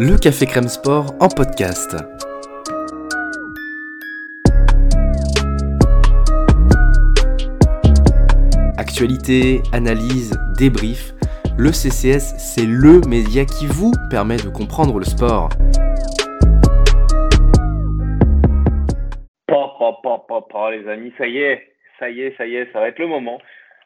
Le Café Crème Sport en podcast. Actualité, analyse, débrief. Le CCS, c'est le média qui vous permet de comprendre le sport. les amis, ça y est, ça y est, ça y est, ça va être le moment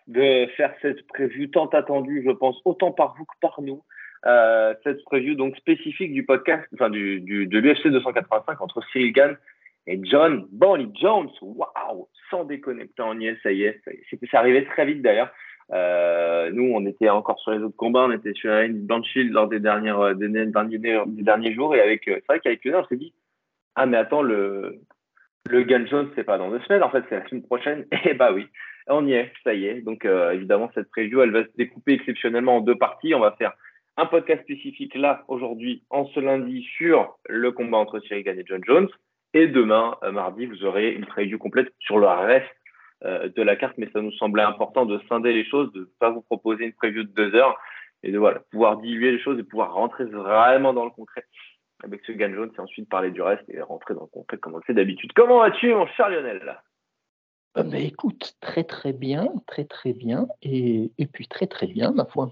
de faire cette prévue tant attendue, je pense, autant par vous que par nous. Euh, cette preview donc spécifique du podcast, enfin du, du de l'UFC 285 entre Cyril Gann et John Bonnie Jones. Waouh, sans déconner, on y est, ça y est. C'est arrivé très vite d'ailleurs. Euh, nous, on était encore sur les autres combats, on était sur ligne Blanchfield lors euh, des, derniers, des derniers jours et avec c'est vrai qu'avec le on s'est dit ah mais attends le le Jones c'est pas dans deux semaines en fait c'est la semaine prochaine et bah oui on y est ça y est donc évidemment cette preview elle va se découper exceptionnellement en deux parties on va faire un podcast spécifique là aujourd'hui en ce lundi sur le combat entre Cyril et John Jones. Et demain, euh, mardi, vous aurez une preview complète sur le reste euh, de la carte, mais ça nous semblait important de scinder les choses, de ne pas vous proposer une preview de deux heures et de voilà, pouvoir diluer les choses et pouvoir rentrer vraiment dans le concret avec ce Gann Jones et ensuite parler du reste et rentrer dans le concret comme on le fait d'habitude. Comment vas-tu, mon cher Lionel? Euh, écoute, très très bien, très très bien, et puis très très bien, ma foi.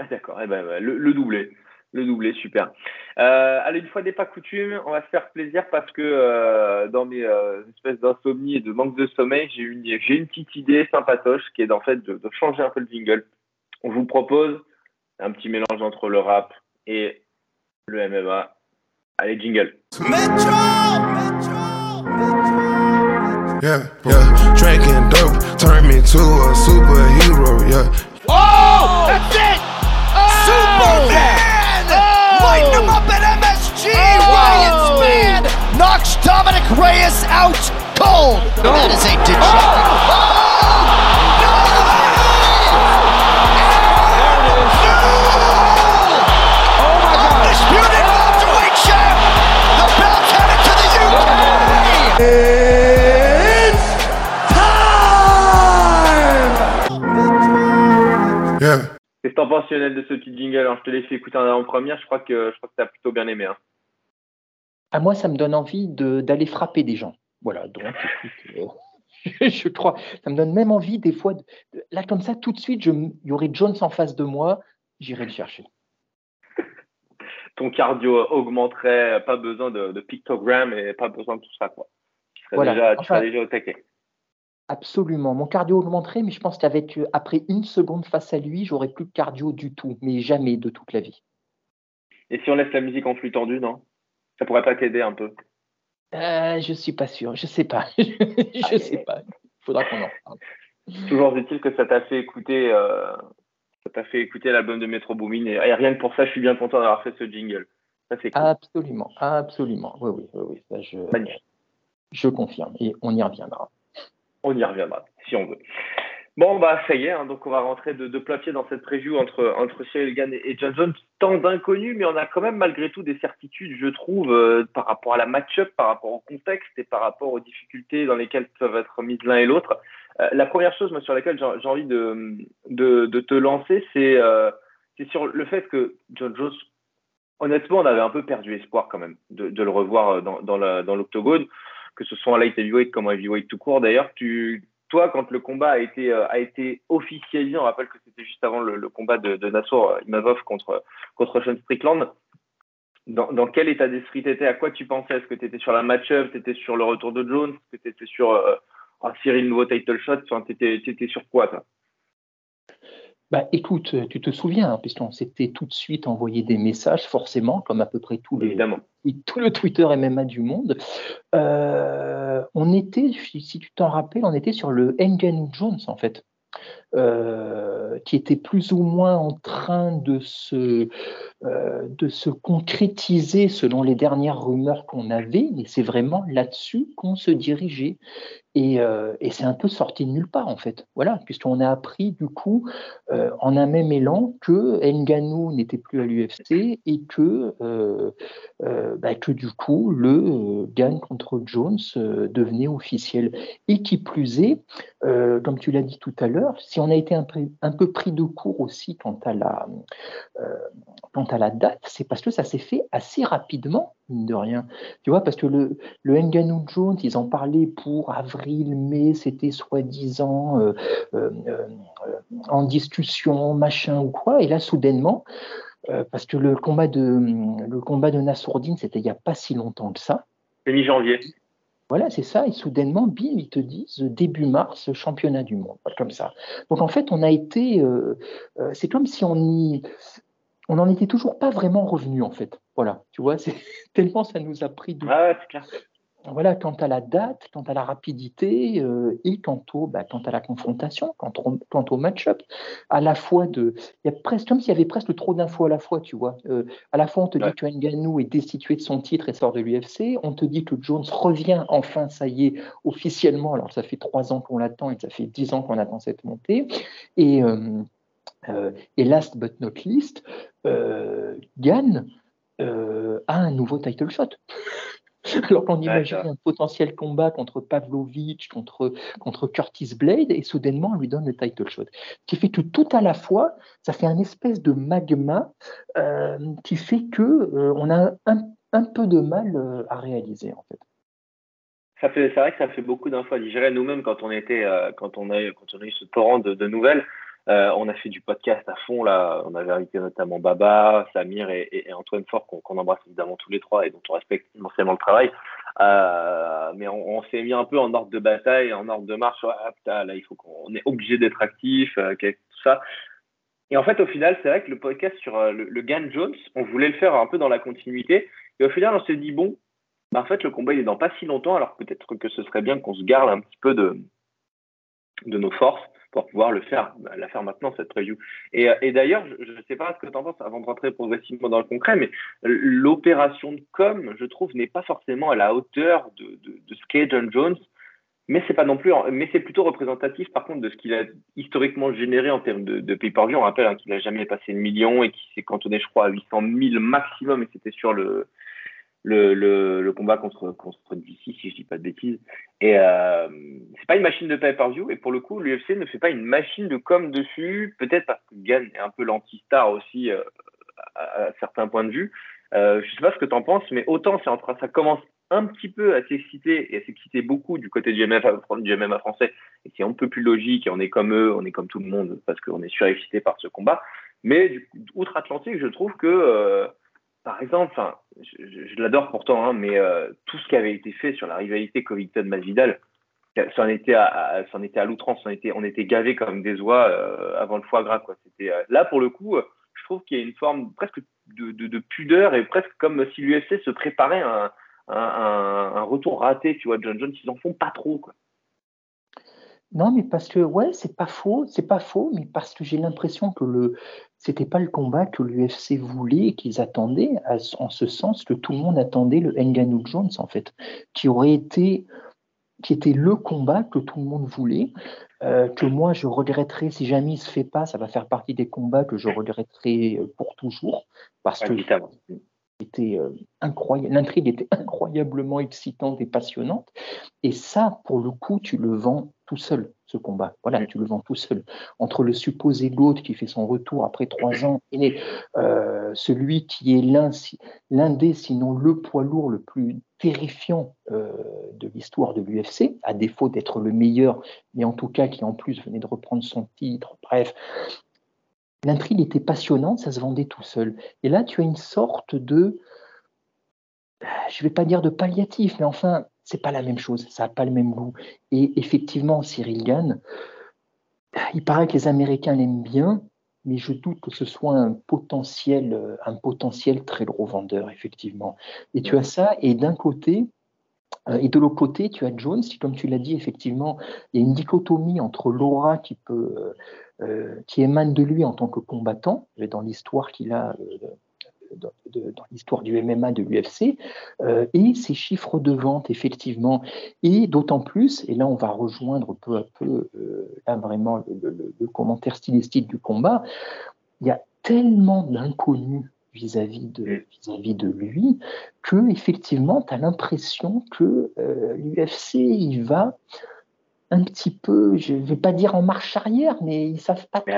Ah, d'accord, eh ben, le, le, doublé. Le doublé, super. Euh, allez, une fois n'est pas coutume, on va se faire plaisir parce que euh, dans mes euh, espèces d'insomnie et de manque de sommeil, j'ai une, j'ai une petite idée sympatoche qui est en fait de, de, changer un peu le jingle. On vous propose un petit mélange entre le rap et le MMA. Allez, jingle. Metro! Metro! Metro! Yeah, yeah. Drinking dope turn me to a superhero, yeah. Oh! It! Oh! Lighten him up at MSG! Oh! Ryan Spann knocks Dominic Reyes out cold! No. That is a degenerate... Oh! Qu'est-ce que t'en penses, Lionel, de ce petit jingle Alors, je te l'ai fait écouter en avant-première. Je crois que je crois que t'as plutôt bien aimé. Hein. À ah, moi, ça me donne envie d'aller frapper des gens. Voilà. Donc, écoute, euh, je crois. Ça me donne même envie des fois. De, là, comme ça, tout de suite, il y aurait Jones en face de moi. J'irai le chercher. Ton cardio augmenterait. Pas besoin de, pictogramme et pas besoin de tout ça, quoi. Tu serais, voilà. déjà, tu serais déjà au taquet. Absolument. Mon cardio augmenterait, mais je pense qu'avec euh, après une seconde face à lui, j'aurais plus de cardio du tout, mais jamais de toute la vie. Et si on laisse la musique en flux tendu, non? Ça pourrait pas t'aider un peu? Euh, Je suis pas sûr. Je sais pas. je sais pas. Il faudra qu'on en parle. Toujours est-il que ça t'a fait écouter, euh, ça t'a fait écouter l'album de Metro Boomin et, rien que pour ça, je suis bien content d'avoir fait ce jingle. Ça cool. Absolument, absolument. Oui, oui, oui, oui. Ça, je, je confirme et on y reviendra. On y reviendra, si on veut. Bon, bah, ça y est, hein, donc on va rentrer de, de plein pied dans cette preview entre, entre Cyril Gann et, John Jones. Tant d'inconnus, mais on a quand même malgré tout des certitudes, je trouve, euh, par rapport à la match-up, par rapport au contexte et par rapport aux difficultés dans lesquelles peuvent être mises l'un et l'autre. Euh, la première chose moi, sur laquelle j'ai envie de, de, de, te lancer, c'est euh, sur le fait que John Jones, honnêtement, on avait un peu perdu espoir quand même de, de le revoir dans, dans l'octogone que ce soit en light heavyweight comme en heavyweight tout court. D'ailleurs, tu, toi, quand le combat a été, euh, a été officialisé, on rappelle que c'était juste avant le, combat de, de Nassour Imavov contre, contre Sean Strickland. Dans, dans quel état d'esprit t'étais? À quoi tu pensais? Est-ce que tu étais sur la match-up? T'étais sur le retour de Jones? Est-ce que t'étais sur euh, un Cyril nouveau title shot Enfin, t'étais, étais sur quoi, toi? Bah, écoute, tu te souviens, hein, puisqu'on s'était tout de suite envoyé des messages, forcément, comme à peu près tous les, tout le Twitter MMA du monde. Euh, on était, si tu t'en rappelles, on était sur le Engen Jones, en fait. Euh, qui était plus ou moins en train de se, euh, de se concrétiser selon les dernières rumeurs qu'on avait, mais c'est vraiment là-dessus qu'on se dirigeait. Et, euh, et c'est un peu sorti de nulle part, en fait. Voilà, puisqu'on a appris, du coup, en un même élan, que Nganou n'était plus à l'UFC et que, bah, que, du coup, le gagne contre Jones devenait officiel. Et qui plus est, comme tu l'as dit tout à l'heure, si on a été un peu, pris de court aussi quant à la, euh, quant à la date, c'est parce que ça s'est fait assez rapidement, mine de rien. Tu vois, parce que le, le Nganou Jones, ils en parlaient pour avril, mai, c'était soi-disant euh, euh, en discussion, machin ou quoi, et là, soudainement, parce que le combat de, le c'était il n'y a pas si longtemps que ça. C'est mi-janvier. Voilà, c'est ça. Et soudainement, bim, ils te disent début mars, championnat du monde, comme ça. Donc en fait, on a été, euh, euh, c'est comme si on y, on n'en était toujours pas vraiment revenu en fait. Voilà, tu vois, c'est tellement ça nous a pris de. Ah voilà, quant à la date, quant à la rapidité euh, et quant, au, bah, quant à la confrontation, quant au, quant au match-up, à la fois de, il y a presque comme s'il y avait presque trop d'infos à la fois, tu vois. Euh, à la fois, on te dit que Nganou est destitué de son titre et sort de l'UFC. On te dit que Jones revient enfin, ça y est, officiellement. Alors, ça fait trois ans qu'on l'attend et ça fait dix ans qu'on attend cette montée. Et, euh, et last but not least, Gann a un nouveau title shot. Alors qu'on imagine un potentiel combat contre Pavlovich, contre, contre Curtis Blade, et soudainement on lui donne le title shot. Ce qui fait que tout à la fois, ça fait un espèce de magma euh, qui fait que euh, on a un, peu de mal euh, à réaliser en fait. Ça fait, c'est vrai que ça fait beaucoup d'infos à digérer. Nous-mêmes, quand on était, quand on a, quand on a eu ce torrent de nouvelles, euh, on a fait du podcast à fond là. On avait invité notamment Baba, Samir et, Antoine Fort qu'on embrasse évidemment tous les trois et dont on respecte immensément le travail. Euh, mais on, s'est mis un peu en ordre de bataille, en ordre de marche. Ah, là, il faut qu'on est obligé d'être actif, euh, tout ça. Et en fait, au final, c'est vrai que le podcast sur le, le Gan Jones, on voulait le faire un peu dans la continuité. Et au final, on s'est dit bon, bah, en fait, le combat il est dans pas si longtemps, alors peut-être que ce serait bien qu'on se garde un petit peu de de nos forces pour pouvoir le faire, la faire maintenant, cette preview. Et, euh, et d'ailleurs, je ne sais pas ce que tu en penses avant de rentrer progressivement dans le concret, mais l'opération de com, je trouve, n'est pas forcément à la hauteur de, de, de ce qu'est John Jones, mais c'est pas non plus, mais c'est plutôt représentatif par contre de ce qu'il a historiquement généré en termes de, de pay-per-view. On rappelle hein, qu'il a jamais passé le million et qu'il s'est cantonné, je crois, à 800 000 maximum, et c'était sur le, le, le, le, combat contre, contre DC, si je dis pas de bêtises. Et euh, c'est pas une machine de pay-per-view. Et pour le coup, l'UFC ne fait pas une machine de com dessus. Peut-être parce que Gann est un peu l'anti-star aussi euh, à, certains points de vue. Euh, je sais pas ce que tu en penses, mais autant c'est en train, ça commence un petit peu à s'exciter et à s'exciter beaucoup du côté du MMA, du MMA français. Et c'est un peu plus logique et on est comme eux, on est comme tout le monde parce qu'on est surexcité par ce combat. Mais outre-Atlantique, je trouve que euh, par exemple, je, l'adore pourtant, hein, mais euh, tout ce qui avait été fait sur la rivalité Covington-Masvidal, ça en était à, ça était à l'outrance, on était, on était gavés comme des oies euh, avant le foie gras. Quoi. C'était, euh, là, pour le coup, je trouve qu'il y a une forme presque de, de, pudeur et presque comme si l'UFC se préparait un, un, un, retour raté. Tu vois, John Jones, ils en font pas trop. Quoi. Non, mais parce que, ouais, c'est pas faux, c'est pas faux, mais parce que j'ai l'impression que le, c'était pas le combat que l'UFC voulait et qu'ils attendaient, en ce sens que tout le monde attendait le Ngannou Jones, en fait, qui aurait été, qui était le combat que tout le monde voulait, euh, que moi je regretterais si jamais il se fait pas, ça va faire partie des combats que je regretterai euh, pour toujours, parce que était euh, incroyable, l'intrigue était incroyablement excitante et passionnante. Et ça, pour le coup, tu le vends tout seul, ce combat. Voilà, tu le vends tout seul. Entre le supposé GOAT qui fait son retour après trois ans et euh, celui qui est l'un des, sinon le poids lourd le plus terrifiant euh, de l'histoire de l'UFC, à défaut d'être le meilleur, mais en tout cas qui en plus venait de reprendre son titre. Bref, L'intrigue était passionnante, ça se vendait tout seul. Et là, tu as une sorte de, je ne vais pas dire de palliatif, mais enfin, c'est pas la même chose, ça n'a pas le même goût. Et effectivement, Cyril Gann, il paraît que les Américains l'aiment bien, mais je doute que ce soit un potentiel, un potentiel très gros vendeur, effectivement. Et tu as ça, et d'un côté, euh, et de l'autre côté, tu as Jones, qui, comme tu l'as dit, effectivement, il y a une dichotomie entre l'aura qui peut euh, euh, qui émane de lui en tant que combattant, dans l'histoire qu'il a, dans, l'histoire du MMA, de l'UFC, euh, et ses chiffres de vente, effectivement. Et d'autant plus, et là on va rejoindre peu à peu, là vraiment le, commentaire stylistique du combat, il y a tellement d'inconnus vis-à-vis de, vis-à-vis de lui que effectivement tu as l'impression que l'UFC il va un petit peu, je ne vais pas dire en marche arrière, mais ils savent pas trop.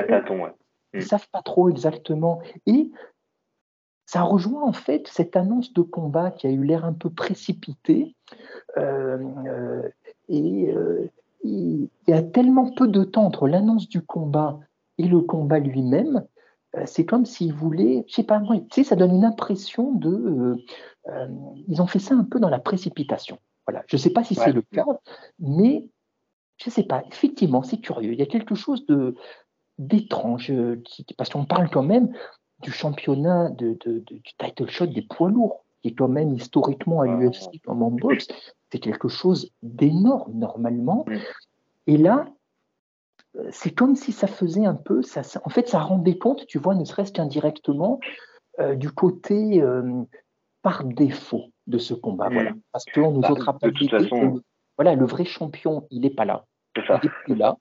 Ils mm. savent pas trop exactement. Et ça rejoint en fait cette annonce de combat qui a eu l'air un peu précipitée. Euh, euh, et euh, il y a tellement peu de temps entre l'annonce du combat et le combat lui-même. C'est comme s'ils voulaient, je sais pas, tu sais, ça donne une impression de, ils ont fait ça un peu dans la précipitation. Voilà, je ne sais pas si c'est le cas, mais je ne sais pas. Effectivement, c'est curieux. Il y a quelque chose de d'étrange, parce qu'on parle quand même du championnat de, du title shot des poids lourds, qui est quand même historiquement à l'UFC comme en boxe, c'est quelque chose d'énorme normalement. Et là, c'est comme si ça faisait un peu, ça, en fait, ça rendait compte, tu vois, ne serait-ce qu'indirectement, euh, du côté euh, par défaut de ce combat. Voilà. Parce qu'on nous bah, autres rappelle que voilà, le vrai champion, il n'est pas là. Il n'est plus là.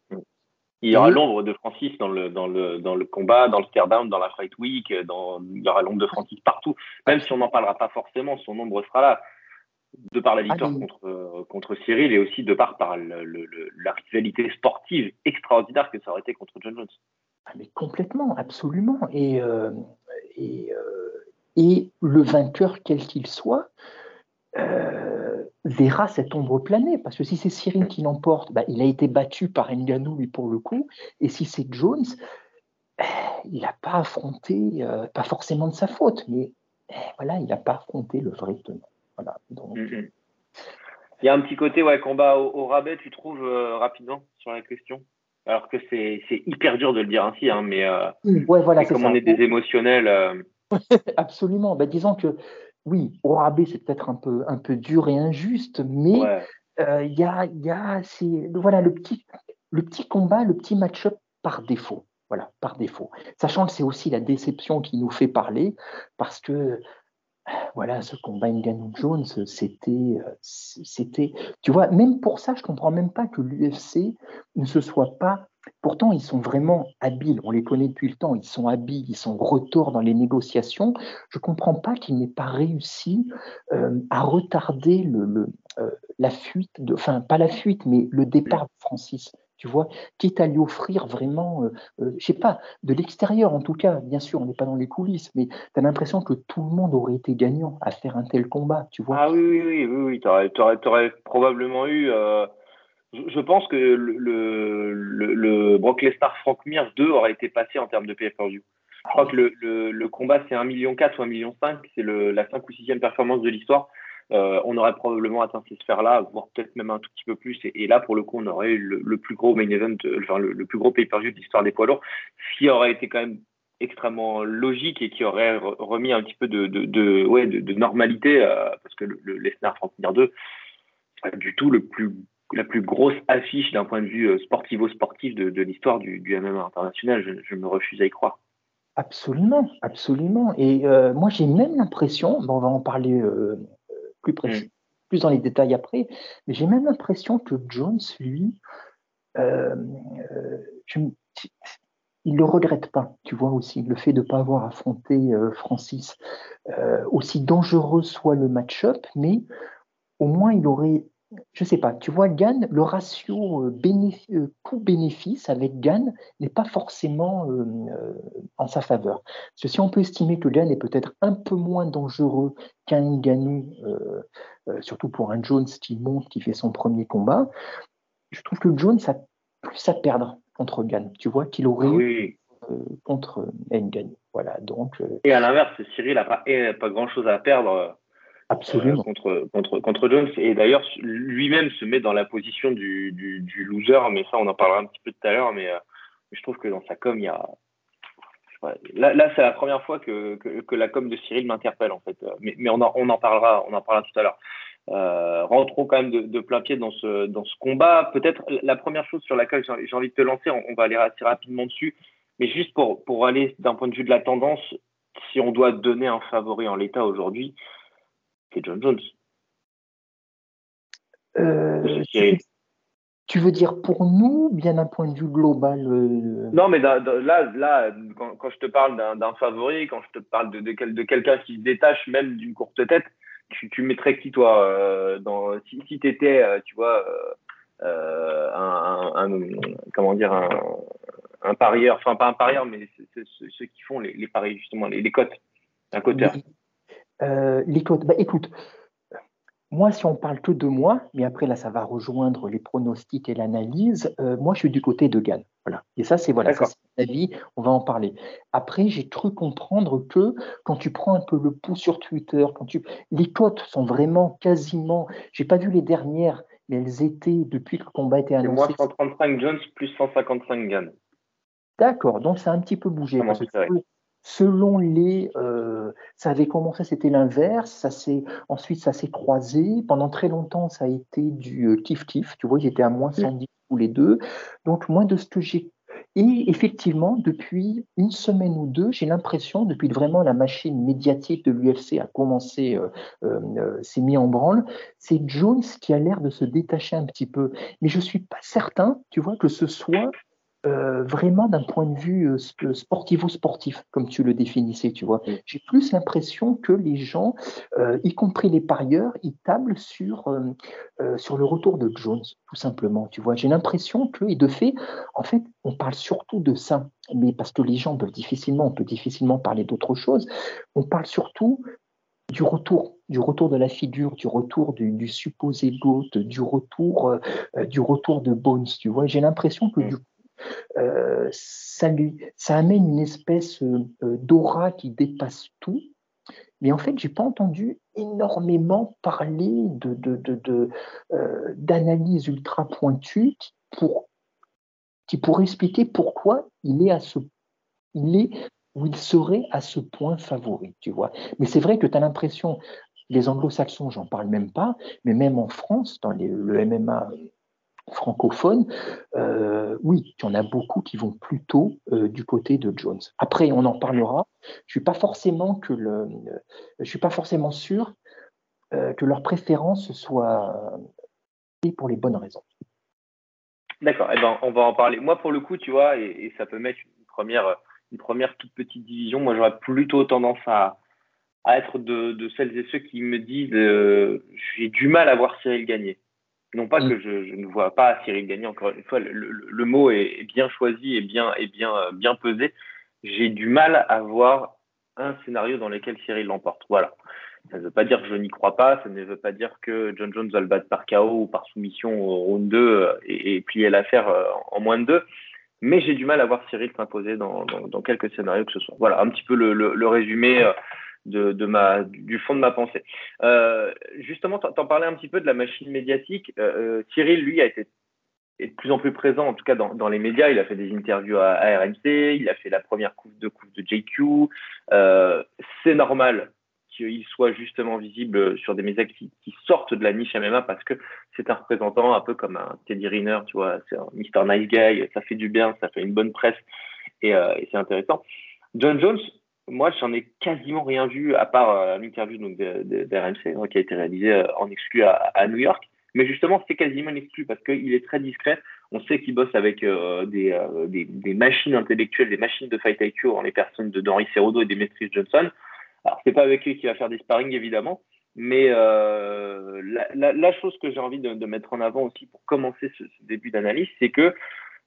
Il y aura l'ombre de Francis dans le, dans, le, dans le combat, dans le stare-down, dans la Fight Week, dans, il y aura l'ombre de Francis partout. Même si on n'en parlera pas forcément, son ombre sera là. De par la victoire contre, contre Cyril et aussi de par, par le, la rivalité sportive extraordinaire que ça aurait été contre John Jones. Ah mais complètement, absolument. Et, euh, et, euh, et le vainqueur, quel qu'il soit, euh, verra cette ombre planer. Parce que si c'est Cyril qui l'emporte, bah, il a été battu par Nganou, lui, pour le coup. Et si c'est Jones, eh, il n'a pas affronté, euh, pas forcément de sa faute, mais eh, voilà, il n'a pas affronté le vrai tenant. Voilà, donc, mm, mm. Il y a un petit côté ouais, combat au, rabais, tu trouves, euh, rapidement, sur la question? Alors que c'est hyper dur de le dire ainsi, hein, mais ouais, voilà, comme on est des émotionnels. Absolument. Ben, disons que oui, au rabais, c'est peut-être un peu, un peu dur et injuste, mais euh, il y, a, y a voilà, le, petit, le petit combat, le petit match-up par défaut. Voilà, par défaut. Sachant que c'est aussi la déception qui nous fait parler, parce que voilà, ce combat Ngannou Jones, c'était, c'était, tu vois, même pour ça, je comprends même pas que l'UFC ne se soit pas Pourtant, ils sont vraiment habiles, on les connaît depuis le temps, ils sont habiles, ils sont retors dans les négociations. Je ne comprends pas qu'ils n'aient pas réussi euh, à retarder le, euh, la fuite, de, enfin pas la fuite, mais le départ de Francis. Tu vois, quitte à lui offrir vraiment, euh, je ne sais pas, de l'extérieur en tout cas, bien sûr, on n'est pas dans les coulisses, mais tu as l'impression que tout le monde aurait été gagnant à faire un tel combat, tu vois. Ah oui, oui, oui, oui, oui. tu aurais, probablement eu je pense que le, le, le Brock Lesnar Frank Mir 2 aurait été passé en termes de pay-per-view. Je crois que le, le, combat c'est 1,4 million ou 1,5 million, c'est la 5 ou 6e performance de l'histoire. Euh, on aurait probablement atteint ces sphères-là, voire peut-être même un tout petit peu plus. Et, là, pour le coup, on aurait eu le, plus gros main event, enfin, le, plus gros pay-per-view de l'histoire des poids lourds, ce qui aurait été quand même extrêmement logique et qui aurait remis un petit peu de, de, de ouais, de, normalité, euh, parce que le, le Lesnar Frank Mir 2, pas du tout le plus la plus grosse affiche d'un point de vue euh, sportivo-sportif de, l'histoire du, du, MMA international. Je, me refuse à y croire. Absolument, absolument. Et euh, moi, j'ai même l'impression, on va en parler euh, plus, précis, mm. plus dans les détails après, mais j'ai même l'impression que Jones, lui, il ne le regrette pas, tu vois aussi, le fait de ne pas avoir affronté Francis. aussi dangereux soit le match-up, mais au moins il aurait je sais pas, tu vois, Gann, le ratio euh, euh, coût-bénéfice avec Gann n'est pas forcément euh, en sa faveur. Parce que si on peut estimer que Gann est peut-être un peu moins dangereux qu'un Ngannou, surtout pour un Jones qui monte, qui fait son premier combat, je trouve que Jones a plus à perdre contre Gann, tu vois, qu'il aurait eu contre Ngannou. Voilà, donc, Et à l'inverse, Cyril n'a pas, pas grand-chose à perdre Absolument. Euh, contre, contre, contre Jones. Et d'ailleurs, lui-même se met dans la position du, du, loser, mais ça, on en parlera un petit peu tout à l'heure. Mais euh, je trouve que dans sa com, il y a. Là, là c'est la première fois que, que, la com de Cyril m'interpelle, en fait. Mais, mais on, en, on, en parlera, on en parlera tout à l'heure. Euh, rentrons quand même de, de, plein pied dans ce, dans ce combat. Peut-être la première chose sur laquelle j'ai envie de te lancer, on, va aller assez rapidement dessus, mais juste pour, pour aller d'un point de vue de la tendance, si on doit donner un favori en l'état aujourd'hui, c'est John Jones. Euh, tu, veux dire pour nous, bien d'un point de vue global euh, Non, mais là, là quand, je te parle d'un favori, quand je te parle de, de, quelqu'un qui se détache même d'une courte tête, tu, tu, mettrais qui toi euh, dans, Si, si tu étais, tu vois, un, comment dire, un, parieur, enfin pas un parieur, mais ceux qui font les, paris justement, les, les cotes, un coteur. Les cotes, bah, écoute, moi, si on parle que de moi, mais après là, ça va rejoindre les pronostics et l'analyse. Euh, moi, je suis du côté de Gann. Voilà. Et ça, c'est voilà, vie. On va en parler. Après, j'ai cru comprendre que quand tu prends un peu le pouls sur Twitter, quand tu, les cotes sont vraiment quasiment. J'ai pas vu les dernières, mais elles étaient depuis que le combat était annoncé. Moi, 135 Jones plus 155 Gann. D'accord. Donc, ça a un petit peu bougé selon les, euh, ça avait commencé, c'était l'inverse, ça s'est, ensuite ça s'est croisé. Pendant très longtemps, ça a été du euh, kiff-kiff, tu vois, ils étaient à moins 110 tous les deux. Donc, moins de ce que j'ai. Et effectivement, depuis une semaine ou deux, j'ai l'impression, depuis vraiment la machine médiatique de l'UFC a commencé, euh, s'est mis en branle, c'est Jones qui a l'air de se détacher un petit peu. Mais je suis pas certain, tu vois, que ce soit euh, vraiment d'un point de vue euh, sportivo-sportif, comme tu le définissais, tu vois. J'ai plus l'impression que les gens, euh, y compris les parieurs, ils tablent sur, sur le retour de Jones, tout simplement, tu vois. J'ai l'impression que, et de fait, en fait, on parle surtout de ça, mais parce que les gens peuvent difficilement, on peut difficilement parler d'autre chose, on parle surtout du retour, du retour de la figure, du retour du, supposé GOAT, du retour, du retour de Bones, tu vois. J'ai l'impression que du euh, ça, amène une espèce euh, euh, d'aura qui dépasse tout. Mais en fait, j'ai pas entendu énormément parler d'analyse ultra pointue qui, pour, qui pourrait expliquer pourquoi il est à ce, où il serait à ce point favori, tu vois. Mais c'est vrai que tu as l'impression, les anglo-saxons, j'en parle même pas, mais même en France, dans le MMA francophone, euh, oui, il y en a beaucoup qui vont plutôt euh, du côté de Jones. Après, on en parlera. Je suis suis pas forcément sûr euh, que leur préférence soit pour les bonnes raisons. D'accord. Eh ben, on va en parler. Moi, pour le coup, tu vois, et, ça peut mettre une première, toute petite division. Moi, j'aurais plutôt tendance à, à être de, de, celles et ceux qui me disent j'ai du mal à voir Cyril gagner. Non pas mm. que je, ne vois pas Cyril gagner, encore une fois, le, mot est, bien choisi et bien, et bien, euh, bien pesé. J'ai du mal à voir un scénario dans lequel Cyril l'emporte. Voilà. Ça ne veut pas dire que je n'y crois pas, ça ne veut pas dire que John Jones va le battre par KO ou par soumission au round 2 euh, et, et plier l'affaire euh, en moins de deux. Mais j'ai du mal à voir Cyril s'imposer dans, dans, quelques scénarios que ce soit. Voilà, un petit peu le, le résumé de, ma, du fond de ma pensée. Euh, justement, tu en parlais un petit peu de la machine médiatique. Euh, euh, Cyril, lui, a été est de plus en plus présent, en tout cas dans, dans, les médias. Il a fait des interviews à, RMC, il a fait la première coupe de coupe de JQ. c'est normal qu'il soit justement visible sur des médias qui, sortent de la niche MMA parce que c'est un représentant un peu comme un Teddy Riner, tu vois, c'est un Mr. Nice Guy, ça fait du bien, ça fait une bonne presse et, et c'est intéressant. John Jones, moi, j'en ai quasiment rien vu à part euh, l'interview donc d'RMC hein, qui a été réalisée euh, en exclu à, New York. Mais justement, c'est quasiment exclu parce qu'il est très discret. On sait qu'il bosse avec euh, des, des, machines intellectuelles, des machines de fight IQ en les personnes de Henry Cerudo et Demetrius Johnson. Alors, c'est pas avec lui qu'il va faire des sparring, évidemment. Mais la, chose que j'ai envie de, mettre en avant aussi pour commencer ce, ce début d'analyse, c'est que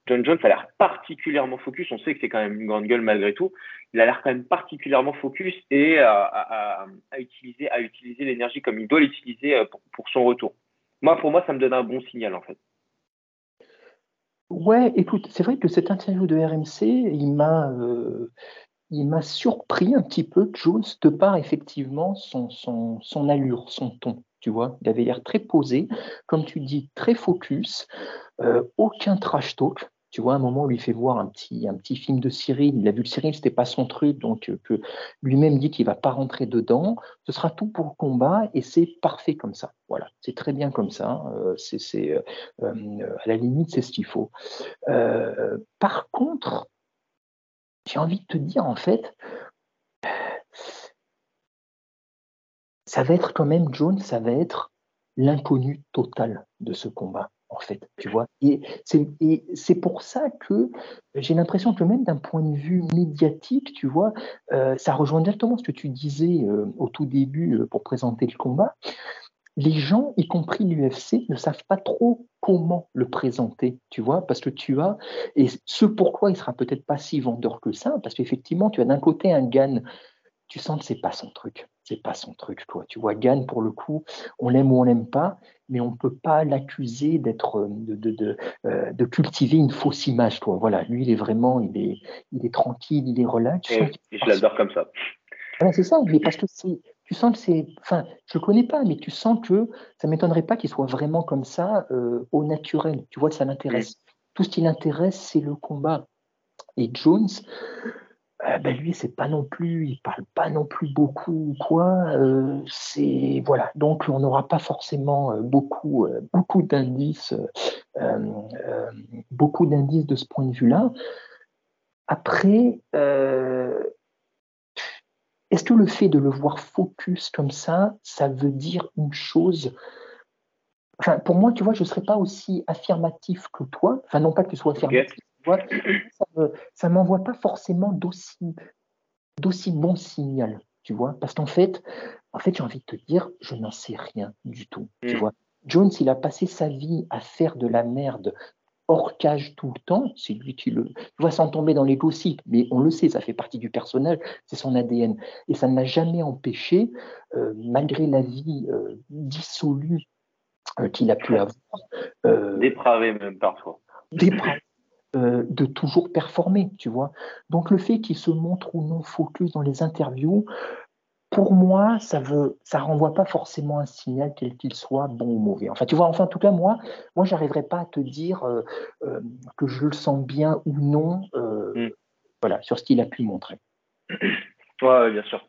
John Jones a l'air particulièrement focus. On sait que c'est quand même une grande gueule malgré tout. Il a l'air quand même particulièrement focus et à, utiliser, à utiliser l'énergie comme il doit l'utiliser euh, pour, son retour. Moi, pour moi, ça me donne un bon signal en fait. Ouais, écoute, c'est vrai que cette interview de RMC, il m'a, euh, il m'a surpris un petit peu, Jones, de par effectivement son, son, son allure, son ton. Tu vois, il avait l'air très posé, comme tu dis, très focus, euh, aucun trash talk. Tu vois, à un moment, on lui fait voir un petit, un petit film de Cyril. Il a vu que Cyril, c'était pas son truc, donc euh, lui-même dit qu'il va pas rentrer dedans. Ce sera tout pour le combat et c'est parfait comme ça. Voilà, c'est très bien comme ça. Euh, c'est, euh, à la limite, c'est ce qu'il faut. par contre, j'ai envie de te dire, en fait, ça va être quand même, Jones, ça va être l'inconnu total de ce combat en fait, tu vois. Et c'est pour ça que j'ai l'impression que même d'un point de vue médiatique, tu vois, euh, ça rejoint directement ce que tu disais euh, au tout début euh, pour présenter le combat. les gens, y compris l'UFC, ne savent pas trop comment le présenter, tu vois, parce que tu as, et ce pourquoi il sera peut-être pas si vendeur que ça, parce qu'effectivement, tu as d'un côté un Gann, tu sens que c'est pas son truc, c'est pas son truc, toi. Tu vois, Gann, pour le coup, on l'aime ou on l'aime pas, mais on peut pas l'accuser d'être, de, de, de, euh, de, cultiver une fausse image, toi. Voilà, lui, il est vraiment, il est, il est tranquille, il est relax. Et, je l'adore comme ça. Voilà, c'est ça, mais parce que c'est, tu sens que c'est. Enfin, je ne le connais pas, mais tu sens que ça ne m'étonnerait pas qu'il soit vraiment comme ça, euh, au naturel. Tu vois, ça l'intéresse. Tout ce qui l'intéresse, c'est le combat. Et Jones, euh, ben lui, c'est pas non plus, il parle pas non plus beaucoup, quoi. Euh, c'est voilà, donc on n'aura pas forcément beaucoup, beaucoup d'indices, beaucoup d'indices de ce point de vue-là. Après, est-ce que le fait de le voir focus comme ça, ça veut dire une chose? Enfin, pour moi, tu vois, je ne serais pas aussi affirmatif que toi. Enfin, non pas que tu sois affirmatif. Ça ne m'envoie pas forcément d'aussi, d'aussi bon signal, tu vois. Parce qu'en fait, en fait, j'ai envie de te dire, je n'en sais rien du tout, tu mm. vois. Jones, il a passé sa vie à faire de la merde hors cage tout le temps, c'est lui qui le va s'en tomber dans les gossips, mais on le sait, ça fait partie du personnage, c'est son ADN. Et ça ne l'a jamais empêché, euh, malgré la vie euh, dissolue euh, qu'il a pu avoir. dépravé même parfois. Dépravé. De toujours performer, tu vois. Donc le fait qu'il se montre ou non focus dans les interviews, pour moi, ça veut, ça renvoie pas forcément un signal quel qu'il soit, bon ou mauvais. Enfin, tu vois, enfin, en tout cas, moi, moi, j'arriverai pas à te dire euh, euh, que je le sens bien ou non, euh, mm. voilà, sur ce qu'il a pu montrer. Ouais, bien sûr.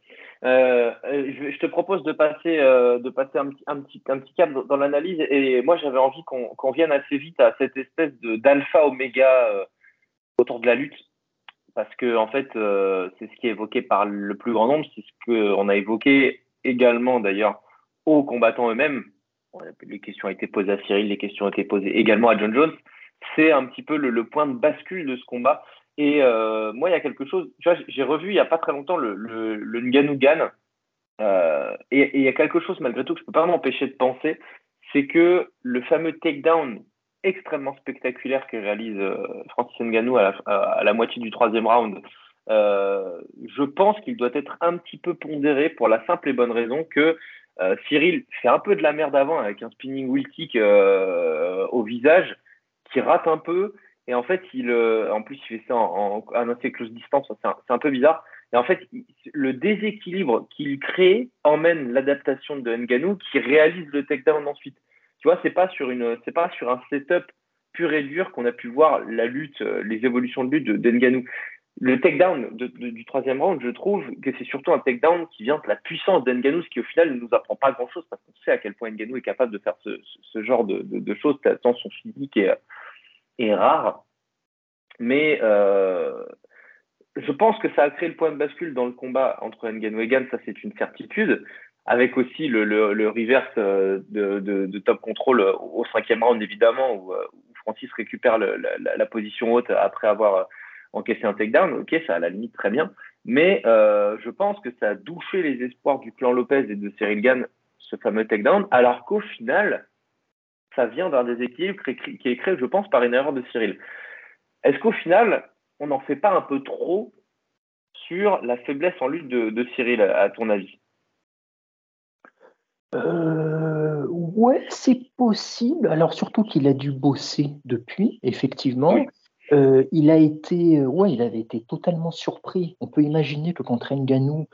Je, te propose de passer, de passer un, petit, un cap dans, l'analyse. Et moi, j'avais envie qu'on vienne assez vite à cette espèce d'alpha oméga autour de la lutte parce que en fait, euh, c'est ce qui est évoqué par le plus grand nombre, c'est ce qu'on a évoqué également d'ailleurs aux combattants eux-mêmes. Les questions ont été posées à Cyril, les questions ont été posées également à John Jones. C'est un petit peu le, point de bascule de ce combat. Et euh, moi, il y a quelque chose, tu vois, j'ai revu il n'y a pas très longtemps le, le Ngannou euh, et, il y a quelque chose malgré tout que je ne peux pas m'empêcher de penser, c'est que le fameux takedown extrêmement spectaculaire que réalise euh, Francis Ngannou à la, à la, moitié du troisième round, je pense qu'il doit être un petit peu pondéré pour la simple et bonne raison que Cyril fait un peu de la merde avant avec un spinning wheel kick au visage qui rate un peu. Et en fait il en plus il fait ça en, en, un assez close distance c'est un, peu bizarre. Et en fait le déséquilibre qu'il crée emmène l'adaptation de Ngannou qui réalise le takedown ensuite. Tu vois, c'est pas sur une, c'est pas sur un setup pur et dur qu'on a pu voir la lutte, euh, les évolutions de lutte de d'Enganou. Le takedown du troisième round, je trouve que c'est surtout un takedown qui vient de la puissance d'Enganou, ce qui au final ne nous apprend pas grand-chose parce qu'on sait à quel point Enganou est capable de faire ce, genre de, choses, tant son physique est, rare. Mais euh, je pense que ça a créé le point de bascule dans le combat entre Ngannou et Gann, ça c'est une certitude avec aussi le, reverse euh, de, top control au cinquième round évidemment où, euh, Francis récupère la, position haute après avoir encaissé un takedown. Ok, ça à la limite très bien, mais euh, je pense que ça a douché les espoirs du clan Lopez et de Cyril Gann ce fameux takedown, alors qu'au final ça vient d'un déséquilibre qui est créé, je pense, par une erreur de Cyril. Est-ce qu'au final on n'en fait pas un peu trop sur la faiblesse en lutte de, de Cyril, à ton avis? Euh, ouais, c'est possible. Alors surtout qu'il a dû bosser depuis, effectivement. Euh, il a été, euh, ouais, il avait été totalement surpris. On peut imaginer que contre Nganou,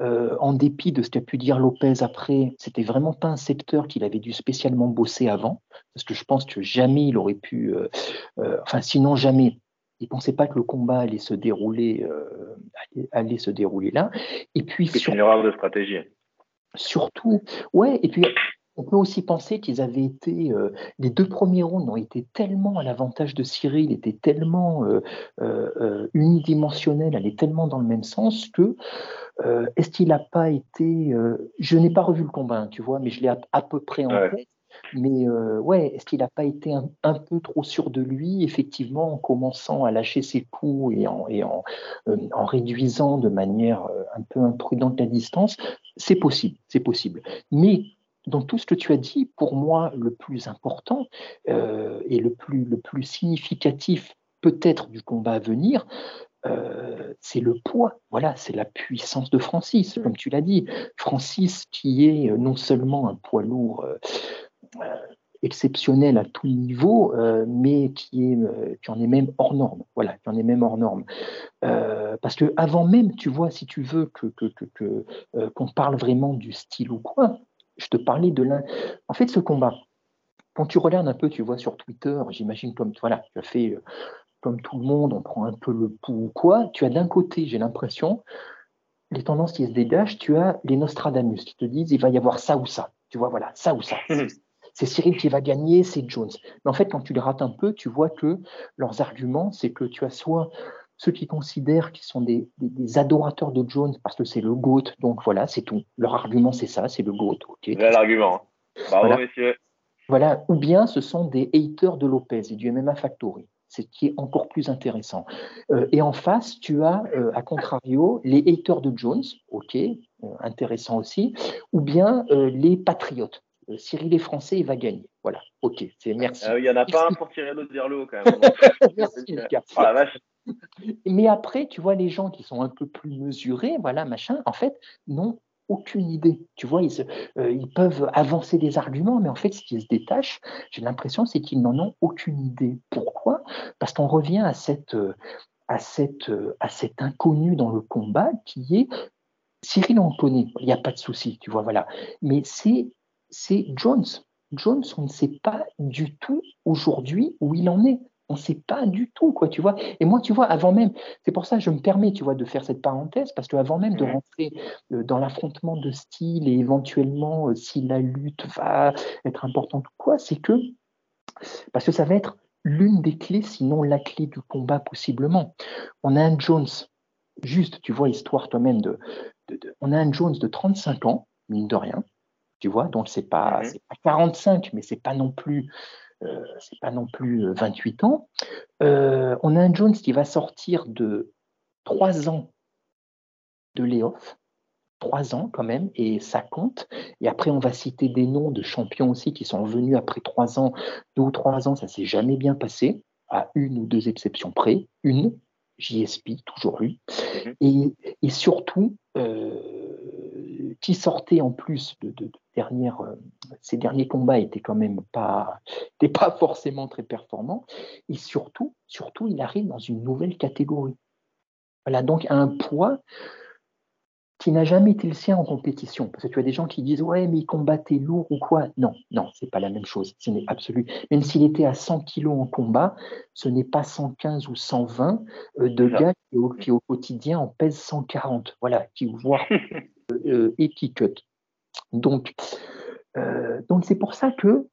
euh, en dépit de ce qu'a pu dire Lopez après, c'était vraiment pas un secteur qu'il avait dû spécialement bosser avant, parce que je pense que jamais il aurait pu, enfin sinon jamais. Il pensait pas que le combat allait se dérouler, allait, se dérouler là. Et puis c'est une erreur de stratégie. Surtout, ouais, et puis on peut aussi penser qu'ils avaient été, euh, les deux premiers rounds ont été tellement à l'avantage de Cyril, étaient tellement euh, euh, unidimensionnels, allaient tellement dans le même sens que est-ce qu'il n'a pas été, je n'ai pas revu le combat, hein, tu vois, mais je l'ai à, peu près en tête. Mais ouais, est-ce qu'il n'a pas été un, peu trop sûr de lui, effectivement, en commençant à lâcher ses coups et en, et en, en réduisant de manière un peu imprudente la distance? C'est possible, c'est possible. Mais dans tout ce que tu as dit, pour moi, le plus important euh, et le plus, significatif peut-être du combat à venir, euh, c'est le poids, voilà, c'est la puissance de Francis, comme tu l'as dit. Francis qui est non seulement un poids lourd exceptionnel à tout niveau, euh, mais qui, est, euh, qui en est même hors norme. Voilà, qui en est même hors norme. Euh, parce que avant même, tu vois, si tu veux que, que, qu'on parle vraiment du style ou quoi, je te parlais de l'un. En fait, ce combat, quand tu regardes un peu, tu vois sur Twitter, j'imagine comme voilà, tu as fait comme tout le monde, on prend un peu le pouls ou quoi. Tu as d'un côté, j'ai l'impression, les tendances qui se dégagent, tu as les Nostradamus qui te disent il va y avoir ça ou ça. Tu vois, voilà, ça ou ça. c'est Cyril qui va gagner, c'est Jones. Mais en fait, quand tu les rates un peu, tu vois que leurs arguments, c'est que tu as soit ceux qui considèrent qu'ils sont des, adorateurs de Jones parce que c'est le GOAT, donc voilà, c'est tout. Leur argument, c'est ça, c'est le GOAT. Okay. l'argument. Bravo, voilà. messieurs. Voilà, ou bien ce sont des haters de Lopez et du MMA Factory ce qui est encore plus intéressant. Euh, et en face, tu as, euh, à contrario, les haters de Jones, ok, euh, intéressant aussi, ou bien les patriotes. Cyril est français, il va gagner. Voilà, ok, c'est merci. Ah il n'y en a pas un pour tirer l'autre vers le haut quand même. merci, Lucas. Oh, Mais après, tu vois, les gens qui sont un peu plus mesurés, voilà, machin, en fait, n'ont aucune idée. Tu vois, ils, euh, ils, peuvent avancer des arguments, mais en fait, ce qui se détache, j'ai l'impression, c'est qu'ils n'en ont aucune idée. Pourquoi? Parce qu'on revient à cette, euh, à, cette, à cet inconnu dans le combat qui est Cyril, on connaît, il n'y a pas de souci, tu vois, voilà. Mais c'est Jones. Jones, on ne sait pas du tout aujourd'hui où il en est. On ne sait pas du tout, quoi, tu vois. Et moi, tu vois, avant même, c'est pour ça que je me permets, tu vois, de faire cette parenthèse, parce qu'avant même de rentrer euh, dans l'affrontement de style et éventuellement euh, si la lutte va être importante ou quoi, c'est que, parce que ça va être l'une des clés, sinon la clé du combat possiblement. On a un Jones, juste, tu vois, histoire toi-même de, on a un Jones de 35 ans, mine de rien, tu vois. Donc c'est pas, mmh pas 45, mais c'est pas non plus euh, c'est pas non plus 28 euh, ans. Euh, on a un Jones qui va sortir de 3 ans de layoff, 3 ans quand même, et ça compte. Et après, on va citer des noms de champions aussi qui sont venus après 3 ans, 2 ou 3 ans, ça s'est jamais bien passé, à une ou deux exceptions près, une, JSP, toujours. Mmh et, et, surtout, qui sortait en plus de, de, euh, ces derniers combats étaient quand même pas, pas forcément très performants. Et surtout, surtout, il arrive dans une nouvelle catégorie. Voilà, donc un poids qui n'a jamais été le sien en compétition. Parce que tu as des gens qui disent Ouais, mais il combattait lourd ou quoi Non, non, c'est pas la même chose. Ce n'est absolu. Même s'il était à 100 kilos en combat, ce n'est pas 115 ou 120 euh, de gars qui au, quotidien en pèsent 140. Voilà, qui voient euh, et qui cut. Donc, euh, donc c'est pour ça que,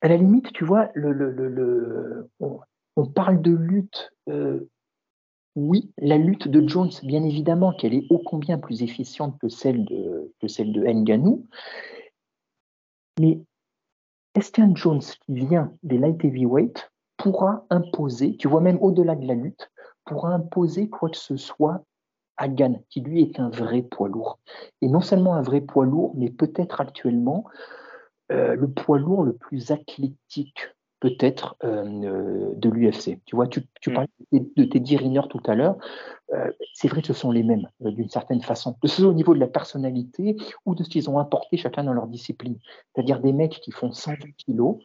à la limite, tu vois, le, le, on, parle de lutte oui, la lutte de Jones, bien évidemment, qu'elle est ô combien plus efficiente que celle de, que celle de. Mais est-ce qu'un Jones qui vient des light heavyweight pourra imposer, tu vois, même au-delà de la lutte, pourra imposer quoi que ce soit Gann, qui lui est un vrai poids lourd. Et non seulement un vrai poids lourd, mais peut-être actuellement euh, le poids lourd le plus athlétique peut-être euh, de l'UFC. Tu vois, tu, tu mm. parlais de tes 10 tout à l'heure. Euh, c'est vrai que ce sont les mêmes, euh, d'une certaine façon, que ce soit au niveau de la personnalité ou de ce qu'ils ont apporté chacun dans leur discipline. C'est-à-dire des mecs qui font 120 kilos,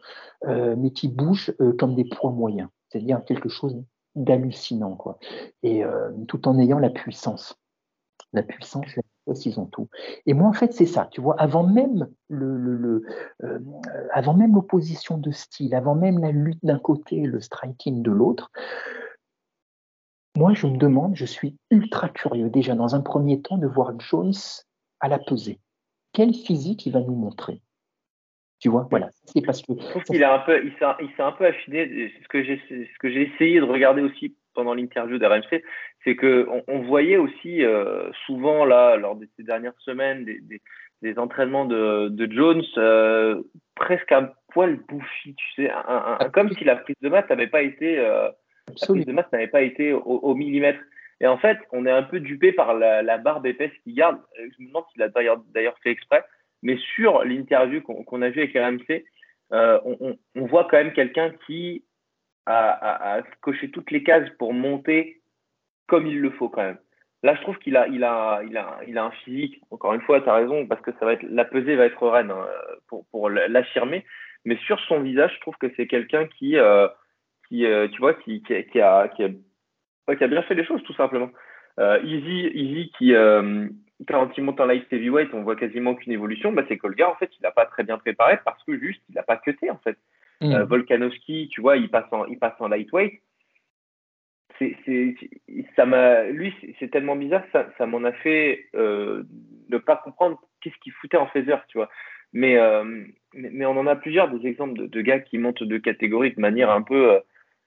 mais qui bougent comme des poids moyens. C'est-à-dire quelque chose d'hallucinant, quoi. Et tout en ayant la puissance. La puissance, la ils ont tout. Et moi, en fait, c'est ça. Tu vois, avant même le, euh, avant même l'opposition de style, avant même la lutte d'un côté et le striking de l'autre, moi, je me demande, je suis ultra curieux déjà dans un premier temps de voir Jones à la pesée. Quel physique il va nous montrer? Tu vois, voilà. C'est parce que. Qu'il a un peu, il s'est un peu affiné. Ce que j'ai, ce que j'ai essayé de regarder aussi pendant l'interview d'RMC, c'est que on, voyait aussi euh, souvent là, lors de ces dernières semaines, des, des, entraînements de, de Jones euh, presque un poil bouffi, tu sais, un, comme si la prise de masse n'avait pas été, euh, la prise de masse n'avait pas été au, au, millimètre. Et en fait, on est un peu dupé par la, la barbe épaisse qu'il garde. Je me demande s'il a d'ailleurs fait exprès Mais sur l'interview qu'on a vue avec RMC, euh, on, voit quand même quelqu'un qui a, coché toutes les cases pour monter comme il le faut quand même. Là, je trouve qu'il a, il a, il a, il a un physique. Encore une fois, tu as raison, parce que ça va être, la pesée va être reine hein, pour, pour l'affirmer. Mais sur son visage, je trouve que c'est quelqu'un qui, euh, qui euh, tu vois, qui, a, qui, a, bien fait les choses, tout simplement. Easy, Easy qui, quand il monte en light heavyweight, on voit quasiment qu'une évolution. Bah, c'est que le gars, en fait, il n'a pas très bien préparé parce que juste, il n'a pas cuté, en fait. Mm. Euh, Volkanovski, tu vois, il passe en, il passe en lightweight. C'est, c'est, ça m'a, lui, c'est tellement bizarre, ça, ça m'en a fait euh, ne pas comprendre qu'est-ce qu'il foutait en feather, tu vois. Mais, euh, mais, mais, on en a plusieurs des exemples de, de, gars qui montent de catégorie de manière un peu euh,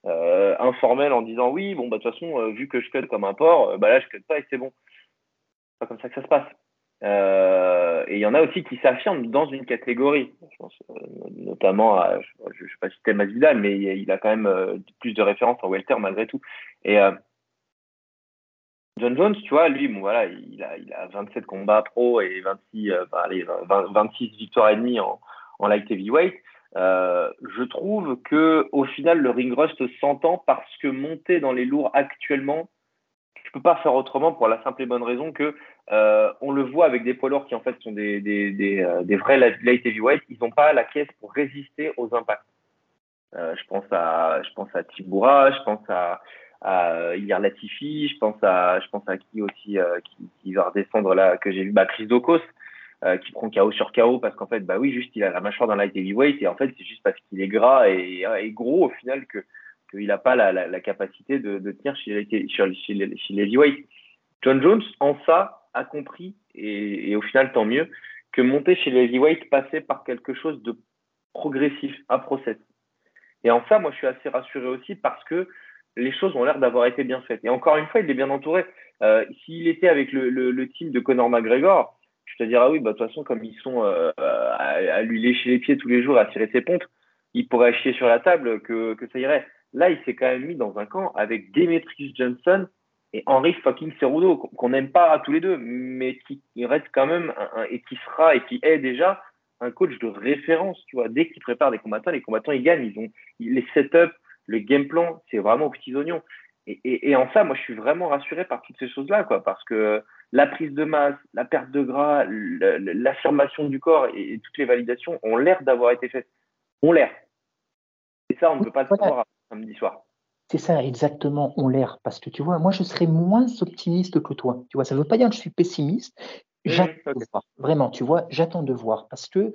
euh, informel en disant oui, bon, bah, de toute façon, vu que je cut comme un porc, bah, là, je cut pas et c'est bon. Pas comme ça que ça se passe. Euh, et il y en a aussi qui s'affirment dans une catégorie. Je pense notamment à, je, ne sais pas si c'était Masvidal, mais il a quand même plus de références en welter malgré tout. Et John Jones, tu vois, lui, bon, voilà, il a, il a 27 combats pro et 26, bah, allez, 20, 26 victoires et demie en, en light heavyweight. Euh, je trouve que au final le ring rust s'entend parce que monter dans les lourds actuellement, je peux pas faire autrement pour la simple et bonne raison que euh, on le voit avec des poids lourds qui en fait sont des des, des, euh, des vrais light heavyweight, ils n'ont pas la caisse pour résister aux impacts. Euh, je pense à je pense à Tiboura, je pense à à Ilir Latifi, je pense à je pense à qui aussi euh, qui, qui va redescendre là que j'ai vu bah Chris Dokos euh, qui prend KO sur KO parce qu'en fait, bah oui, juste il a la mâchoire dans light heavyweight et en fait, c'est juste parce qu'il est gras et, et, gros au final que qu'il n'a pas la, la, la, capacité de, de tenir chez chez, chez les, chez les. John Jones, en ça, a compris et, et, au final, tant mieux que monter chez les heavyweight passait par quelque chose de progressif, un process. Et en ça, moi, je suis assez rassuré aussi parce que les choses ont l'air d'avoir été bien faites. Et encore une fois, il est bien entouré. Euh, S'il était avec le, le, le, team de Conor McGregor, je te dirais, ah oui, bah, de toute façon, comme ils sont euh, à, à, lui lécher les pieds tous les jours, à tirer ses pompes, il pourrait chier sur la table que, que ça irait. Là, il s'est quand même mis dans un camp avec Demetrius Johnson et Henry fucking Cerudo, qu'on n'aime pas tous les deux, mais qui reste quand même un, un, et qui sera et qui est déjà un coach de référence, tu vois. Dès qu'il prépare des combattants, les combattants, ils gagnent. Ils ont les setups, le game plan, c'est vraiment aux petits oignons. Et, et, et, en ça, moi, je suis vraiment rassuré par toutes ces choses-là, quoi, parce que la prise de masse, la perte de gras, l'affirmation du corps et, toutes les validations ont l'air d'avoir été faites. Ont l'air. Et ça, on ne peut pas le savoir samedi soir. C'est ça, exactement, on l'air. Parce que tu vois, moi, je serais moins optimiste que toi. Tu vois, ça ne veut pas dire que je suis pessimiste. J'attends de voir. Vraiment, tu vois, j'attends de voir. Parce que,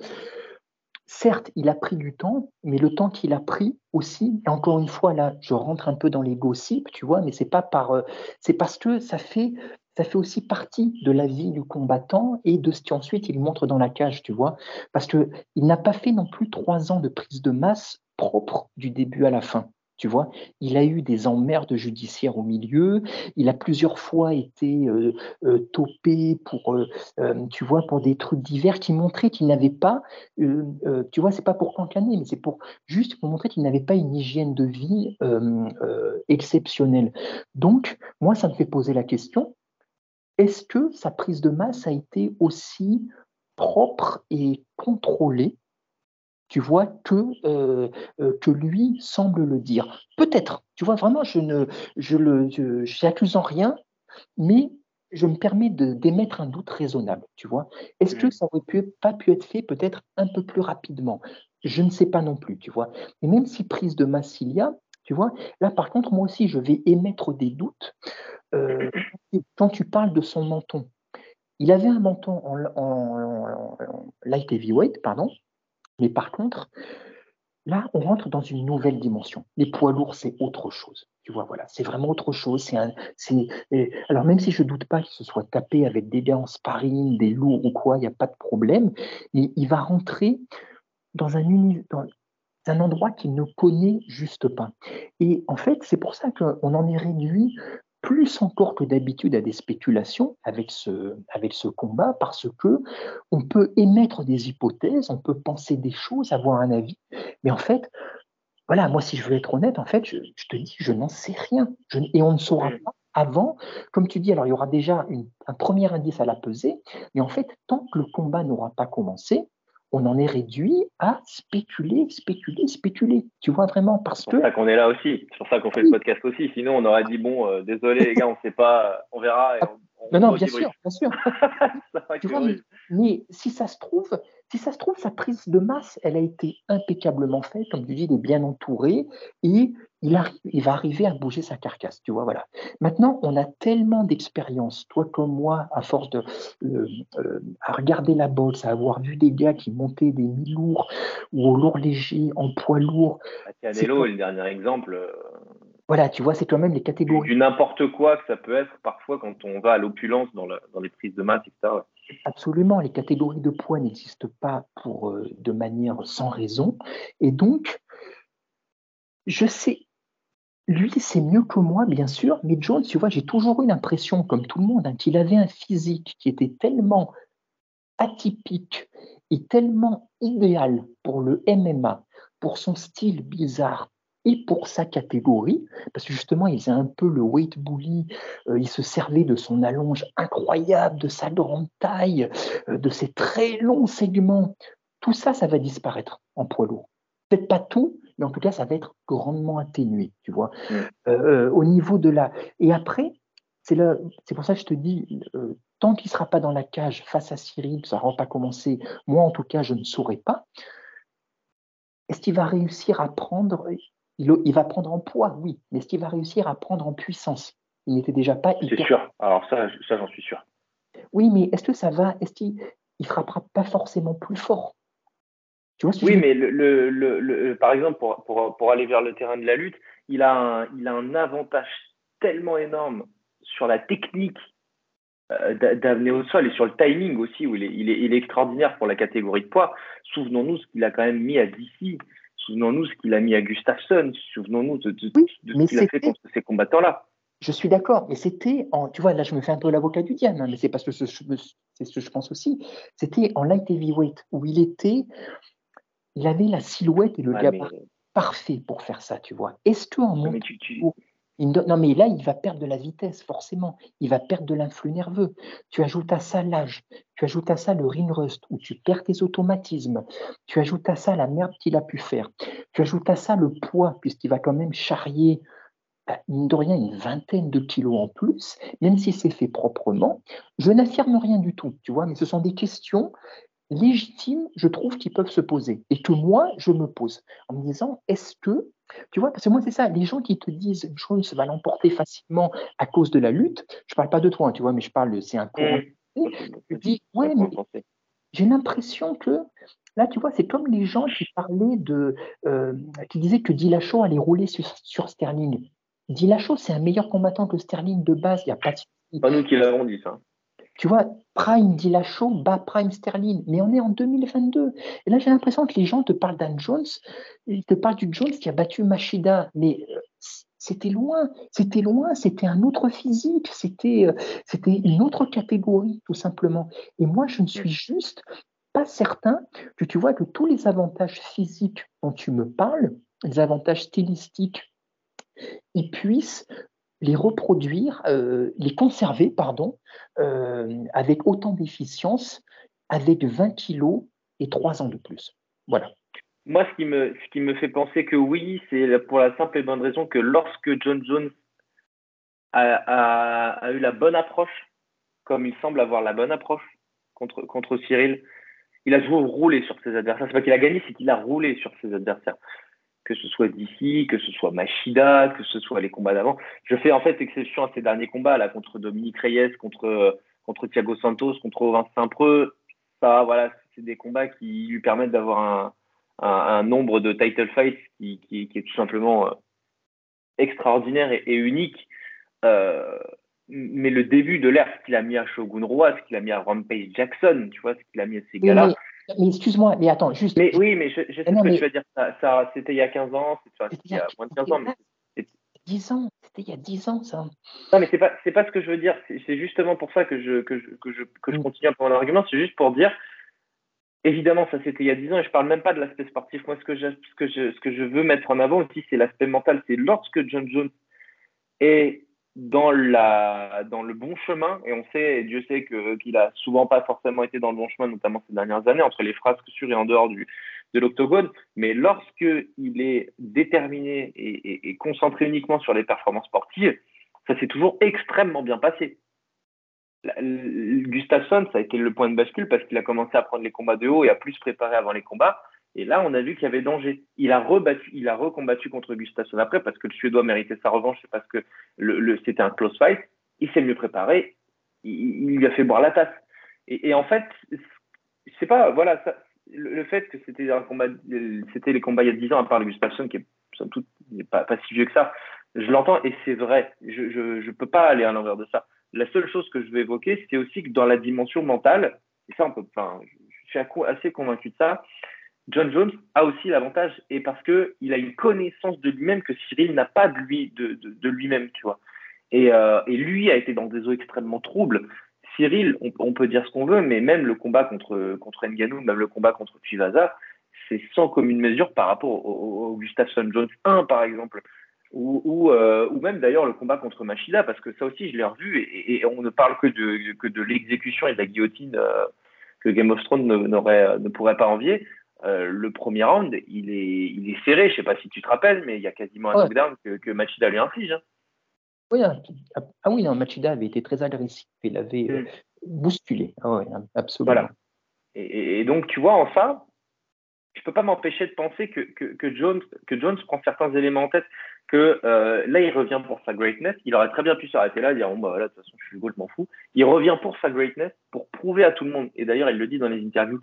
certes, il a pris du temps, mais le temps qu'il a pris aussi, et encore une fois, là, je rentre un peu dans les gossips, tu vois, mais c'est pas par. Euh, c'est parce que ça fait ça fait aussi partie de la vie du combattant et de ce qu'ensuite il montre dans la cage, tu vois. Parce qu'il n'a pas fait non plus trois ans de prise de masse propre du début à la fin. Tu vois, il a eu des emmerdes judiciaires au milieu. Il a plusieurs fois été euh, euh, topé pour, euh, tu vois, pour des trucs divers qui montraient qu'il n'avait pas, tu vois, c'est pas pour cancaner, mais c'est pour juste pour montrer qu'il n'avait pas une hygiène de vie exceptionnelle. Donc, moi, ça me fait poser la question est-ce que sa prise de masse a été aussi propre et contrôlée tu vois, que, euh, euh, que lui semble le dire. Peut-être, tu vois, vraiment, je ne je le j'accuse en rien, mais je me permets d'émettre un doute raisonnable, tu vois. Est-ce que mmh. ça aurait pu, pas pu être fait peut-être un peu plus rapidement? Je ne sais pas non plus, tu vois. Et même si prise de masse il y a, tu vois, là par contre, moi aussi, je vais émettre des doutes euh, quand tu parles de son menton, il avait un menton en, en, en, light heavyweight, pardon, mais par contre, là, on rentre dans une nouvelle dimension. Les poids lourds, c'est autre chose. Tu vois, voilà, c'est vraiment autre chose. C'est un, alors même si je ne doute pas qu'il se soit tapé avec des gars en sparring, des lourds ou quoi, il n'y a pas de problème, il va rentrer dans un, dans un endroit qu'il ne connaît juste pas. Et en fait, c'est pour ça qu'on en est réduit plus encore que d'habitude à des spéculations avec ce, avec ce combat parce que on peut émettre des hypothèses, on peut penser des choses, avoir un avis, mais en fait, voilà, moi si je veux être honnête, en fait, je, je te dis, je n'en sais rien, je, et on ne saura pas avant, comme tu dis, alors il y aura déjà un premier indice à la pesée, mais en fait, tant que le combat n'aura pas commencé, on en est réduit à spéculer, spéculer, spéculer. Tu vois vraiment parce que. C'est pour ça qu'on est là aussi. C'est pour ça qu'on fait le podcast aussi. Sinon, on aurait dit bon, euh, désolé les gars, on ne sait pas, on verra. Et non, non, bien sûr, bien sûr. tu vois, mais, si ça se trouve, si ça se trouve, sa prise de masse, elle a été impeccablement faite, comme tu dis, il est bien entouré et il, arrive, il va arriver à bouger sa carcasse, tu vois, voilà. Maintenant, on a tellement d'expérience, toi comme moi, à force de euh, euh, à regarder la boxe, à avoir vu des gars qui montaient des mi-lourds ou au lourd léger, en poids lourd. Canelo est le dernier exemple. Voilà, tu vois, c'est quand même les catégories. Du n'importe quoi que ça peut être parfois quand on va à l'opulence dans, les prises de masse, etc. Absolument, les catégories de poids n'existent pas pour, euh, de manière sans raison. Et donc, je sais, lui, c'est mieux que moi, bien sûr, mais Jones, tu vois, j'ai toujours eu l'impression, comme tout le monde, hein, qu'il avait un physique qui était tellement atypique et tellement idéal pour le MMA, pour son style bizarre, et pour sa catégorie, parce que justement, il faisait un peu le weight bully, euh, il se servait de son allonge incroyable, de sa grande taille, euh, de ses très longs segments. Tout ça, ça va disparaître en poids lourd. Peut-être pas tout, mais en tout cas, ça va être grandement atténué, tu vois. Mm. Euh, au niveau de la... Et après, c'est pour ça que je te dis, tant qu'il ne sera pas dans la cage face à Cyril, ça n'aura pas commencé, moi en tout cas, je ne saurais pas. Est-ce qu'il va réussir à prendre il, va prendre en poids, oui, mais est-ce qu'il va réussir à prendre en puissance? Il n'était déjà pas hyper. C'est sûr. Alors ça, ça j'en suis sûr. Oui, mais est-ce que ça va? Est-ce qu'il ne frappera pas forcément plus fort? Tu vois Oui, mais le, par exemple, pour, pour, aller vers le terrain de la lutte, il a un, il a un avantage tellement énorme sur la technique euh, d'amener au sol et sur le timing aussi, où il est, il est, il est extraordinaire pour la catégorie de poids. Souvenons-nous ce qu'il a quand même mis à DC Souvenons-nous ce qu'il a mis à Gustafsson. Souvenons-nous de, ce qu'il a fait contre ces combattants-là. Je suis d'accord, mais c'était en, tu vois, là je me fais un peu l'avocat du diable, hein, mais c'est parce que c'est ce que je pense aussi. C'était en light heavyweight où il était, il avait la silhouette et le gabarit parfait pour faire ça, tu vois. Est-ce que en non, mais là, il va perdre de la vitesse, forcément. Il va perdre de l'influx nerveux. Tu ajoutes à ça l'âge. Tu ajoutes à ça le ring rust, où tu perds tes automatismes. Tu ajoutes à ça la merde qu'il a pu faire. Tu ajoutes à ça le poids, puisqu'il va quand même charrier, bah, mine de une vingtaine de kilos en plus, même si c'est fait proprement. Je n'affirme rien du tout, tu vois, mais ce sont des questions légitimes, je trouve, qui peuvent se poser. Et que moi, je me pose en me disant, est-ce que tu vois, parce que moi, c'est ça, les gens qui te disent Jones va l'emporter facilement à cause de la lutte, je ne parle pas de toi, hein, tu vois, mais je parle, c'est un courant. Mmh. Je dis, ouais, mais j'ai l'impression que, là, tu vois, c'est comme les gens qui parlaient de, euh, qui disaient que Dillashaw allait rouler sur, sur Sterling. Dillashaw, c'est un meilleur combattant que Sterling de base, il n'y a pas de. Pas nous qui l'avons dit, ça. Tu vois, Prime Dillashaw bat Prime Sterling, mais on est en 2022. Et là, j'ai l'impression que les gens te parlent d'Anne Jones, ils te parlent du Jones qui a battu Machida, mais euh, c'était loin, c'était loin, c'était un autre physique, c'était euh, c'était une autre catégorie, tout simplement. Et moi, je ne suis juste pas certain que tu vois que tous les avantages physiques dont tu me parles, les avantages stylistiques, ils puissent les reproduire, euh, les conserver, pardon, euh, avec autant d'efficience, avec 20 kilos et 3 ans de plus. Voilà. Moi, ce qui me, ce qui me fait penser que oui, c'est pour la simple et bonne raison que lorsque John Jones a, a, eu la bonne approche, comme il semble avoir la bonne approche contre, contre Cyril, il a toujours roulé sur ses adversaires. C'est pas qu'il a gagné, c'est qu'il a roulé sur ses adversaires que ce soit d'ici, que ce soit Machida, que ce soit les combats d'avant. Je fais en fait exception à ces derniers combats là contre Dominique Reyes, contre contre Thiago Santos, contre Vincent Saint-Preux. Ça, voilà, c'est des combats qui lui permettent d'avoir un, un, nombre de title fights qui, qui, qui est tout simplement euh, extraordinaire et, unique. Euh, mais le début de l'ère, ce qu'il a mis à Shogun Roi, ce qu'il a mis à Rampage Jackson, tu vois, ce qu'il a mis à ces gars-là. Mais excuse-moi, mais attends, juste. Mais oui, mais je, sais ce que tu vas dire. Ça, c'était il y a 15 ans, c'était il y a moins de 15 ans. Mais 10 ans, c'était il y a 10 ans, ça. Non, mais c'est pas, c'est pas ce que je veux dire. C'est justement pour ça que je, que je, que je, que je mm. continue un peu mon argument. C'est juste pour dire, évidemment, ça c'était il y a 10 ans et je parle même pas de l'aspect sportif. Moi, ce que, je, ce, que je, ce que je veux mettre en avant aussi, c'est l'aspect mental. C'est lorsque John Jones est dans, la, dans le bon chemin, et on sait, et Dieu sait qu'il a souvent pas forcément été dans le bon chemin, notamment ces dernières années, entre les phrases sur et en dehors du, de l'octogone, mais lorsqu'il est déterminé et, et, concentré uniquement sur les performances sportives, ça s'est toujours extrêmement bien passé. Gustafsson, ça a été le point de bascule parce qu'il a commencé à prendre les combats de haut et à plus se préparer avant les combats. Et là, on a vu qu'il y avait danger. Il a rebattu, il a recombattu contre Gustafsson après parce que le Suédois méritait sa revanche, c'est parce que le, c'était un close fight. Il s'est mieux préparé. Il, lui a fait boire la tasse. Et, en fait, c'est pas, voilà, ça, le, fait que c'était un combat, c'était les combats il y a 10 ans, à part le Gustafsson, qui est somme toute pas, pas si vieux que ça. Je l'entends et c'est vrai. Je, je, peux pas aller à l'envers de ça. La seule chose que je vais évoquer, c'est aussi que dans la dimension mentale, et ça, on peut, enfin, je suis assez convaincu de ça, John Jones a aussi l'avantage, et parce qu'il a une connaissance de lui-même que Cyril n'a pas de lui, de, de, lui-même, tu vois. Et, euh, et, lui a été dans des eaux extrêmement troubles. Cyril, on, peut dire ce qu'on veut, mais même le combat contre, contre Nganou, même le combat contre Chivasa, c'est sans commune mesure par rapport au, au Gustafsson Jones 1, par exemple, ou, euh, ou même d'ailleurs le combat contre Machida, parce que ça aussi, je l'ai revu, et, on ne parle que de, que de l'exécution et de la guillotine euh, que Game of Thrones ne, ne pourrait pas envier. Euh, le premier round, il est, il est serré. Je sais pas si tu te rappelles, mais il y a quasiment un knockdown que, que, Machida lui inflige. Hein. Oui, ah, ah oui, non, Machida avait été très agressif. Il avait euh, mm. bousculé. Ah absolument. Voilà. Et, donc, tu vois, en ça, je peux pas m'empêcher de penser que, que, Jones, que Jones prend certains éléments en tête. Que euh, là, il revient pour sa greatness. Il aurait très bien pu s'arrêter là, dire bon, bah voilà, de toute façon, je suis le goal, je m'en fous. Il revient pour sa greatness, pour prouver à tout le monde. Et d'ailleurs, il le dit dans les interviews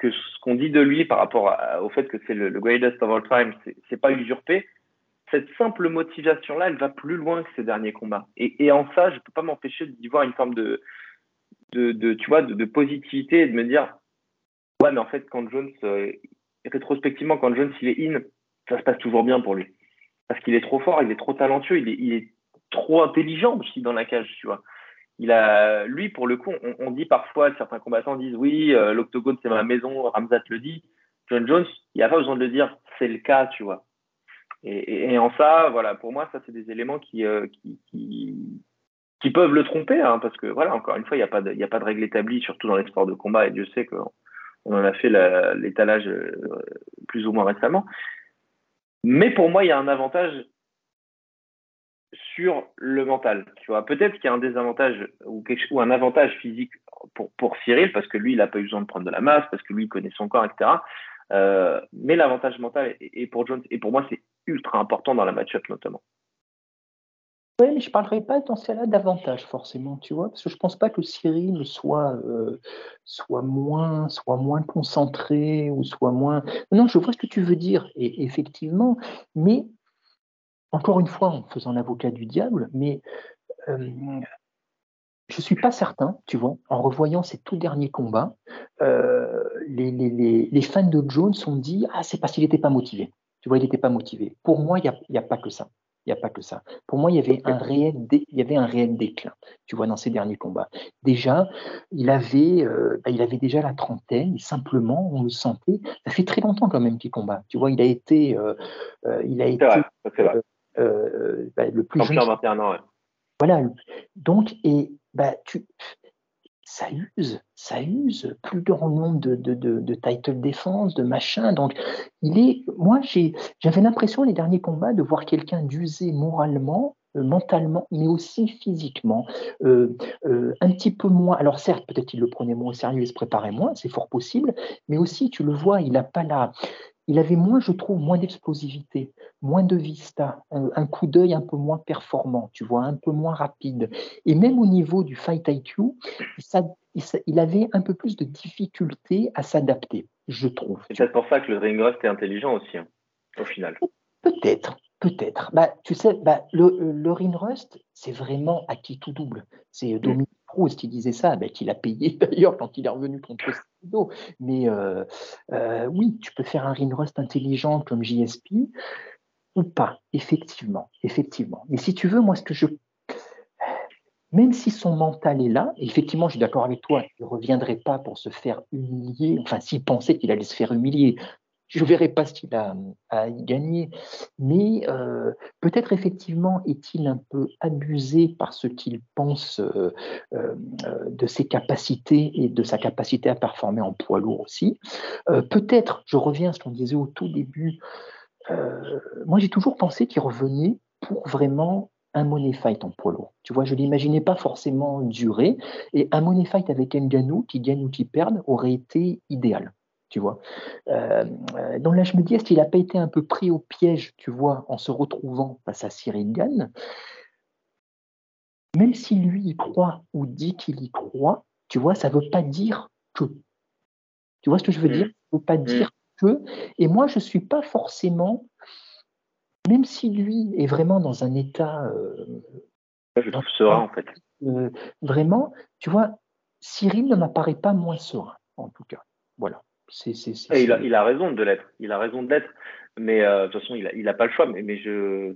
que ce qu'on dit de lui par rapport au fait que c'est le, greatest of all time, c'est pas usurpé. Cette simple motivation-là, elle va plus loin que ses derniers combats. Et, en ça, je peux pas m'empêcher d'y voir une forme de, de, tu vois, de, positivité et de me dire, ouais, mais en fait, quand Jones, euh, rétrospectivement, quand Jones il est in, ça se passe toujours bien pour lui. Parce qu'il est trop fort, il est trop talentueux, il est, il est trop intelligent aussi dans la cage, tu vois il a, lui, pour le coup, on, dit parfois, certains combattants disent oui, euh, l'octogone c'est ma maison, Ramzat le dit. John Jones, il n'y a pas besoin de le dire, c'est le cas, tu vois. Et, en ça, voilà, pour moi, ça c'est des éléments qui, euh, qui, peuvent le tromper, hein, parce que voilà, encore une fois, il n'y a pas de, a règle établie, surtout dans les sports de combat, et Dieu sait qu'on on en a fait l'étalage euh, plus ou moins récemment. Mais pour moi, il y a un avantage sur le mental. Tu vois, peut-être qu'il y a un désavantage ou, ou un avantage physique pour, pour Cyril parce que lui, il n'a pas eu besoin de prendre de la masse, parce que lui, il connaît son corps, etc. Euh, mais l'avantage mental est, pour Jones et pour moi, c'est ultra important dans la match-up notamment. Oui, mais je ne parlerai pas dans ce cas-là d'avantage forcément, tu vois, parce que je ne pense pas que Cyril soit, euh, soit, moins, soit moins concentré ou soit moins. Non, je vois ce que tu veux dire, et effectivement, mais encore une fois, en faisant l'avocat du diable, mais je ne suis pas certain, tu vois, en revoyant ces tout derniers combats, euh, les, fans de Jones ont dit Ah, c'est parce qu'il n'était pas motivé. Tu vois, il n'était pas motivé. Pour moi, il n'y a, pas que ça. Il n'y a pas que ça. Pour moi, il y, avait un réel il y avait un réel déclin, tu vois, dans ces derniers combats. Déjà, il avait, euh, bah, il avait déjà la trentaine, et simplement, on le sentait. Ça fait très longtemps quand même qu'il combat. Tu vois, il a été, euh, il a été euh, bah, le plus jeune. 21 ans, Voilà. Donc, et bah, tu, ça use, ça use plus grand nombre de, de, de, de title défense, de machin. Donc, il est, moi, j'avais l'impression les derniers combats de voir quelqu'un d'usé moralement, euh, mentalement, mais aussi physiquement, euh, un petit peu moins. Alors certes, peut-être il le prenait moins au sérieux et se préparait moins, c'est fort possible, mais aussi tu le vois, il n'a pas la, il avait moins, je trouve, moins d'explosivité, moins de vista, un, coup d'œil un peu moins performant, tu vois, un peu moins rapide. Et même au niveau du fight IQ, il, avait un peu plus de difficulté à s'adapter, je trouve. C'est peut-être pour ça que le ring rust est intelligent aussi, hein, au final. Peut-être, peut-être. Bah, tu sais, bah, le, le ring rust, c'est vraiment acquis tout double. C'est mm. Proust qui disait ça, bah, qu'il a payé d'ailleurs quand il est revenu contre mais euh, euh, oui, tu peux faire un Rinrost intelligent comme JSP ou pas, effectivement, effectivement. Mais si tu veux, moi, ce que je même si son mental est là, effectivement, je suis d'accord avec toi, il ne reviendrait pas pour se faire humilier. Enfin, s'il pensait qu'il allait se faire humilier, je ne verrai pas s'il a à y gagner, mais euh, peut-être effectivement est-il un peu abusé par ce qu'il pense euh, euh, de ses capacités et de sa capacité à performer en poids lourd aussi. peut-être, je reviens à ce qu'on disait au tout début, moi j'ai toujours pensé qu'il revenait pour vraiment un money fight en poids lourd. Tu vois, je ne l'imaginais pas forcément durer, et un money fight avec Nganou, qui gagne ou qui perde, aurait été idéal tu vois. Euh, donc là, je me dis, est-ce qu'il n'a pas été un peu pris au piège, tu vois, en se retrouvant face à Cyril Gann? Même si lui y croit ou dit qu'il y croit, tu vois, ça ne veut pas dire que. Tu vois ce que je veux dire? Ça ne veut pas mm. dire que. Et moi, je ne suis pas forcément, même si lui est vraiment dans un état. Euh, je trouve serein, en fait. Euh, vraiment, tu vois, Cyril ne m'apparaît pas moins serein, en tout cas. Voilà. Il, a, raison de l'être. Il a raison de l'être. Mais euh, de toute façon, il n'a pas le choix. Mais, mais, je.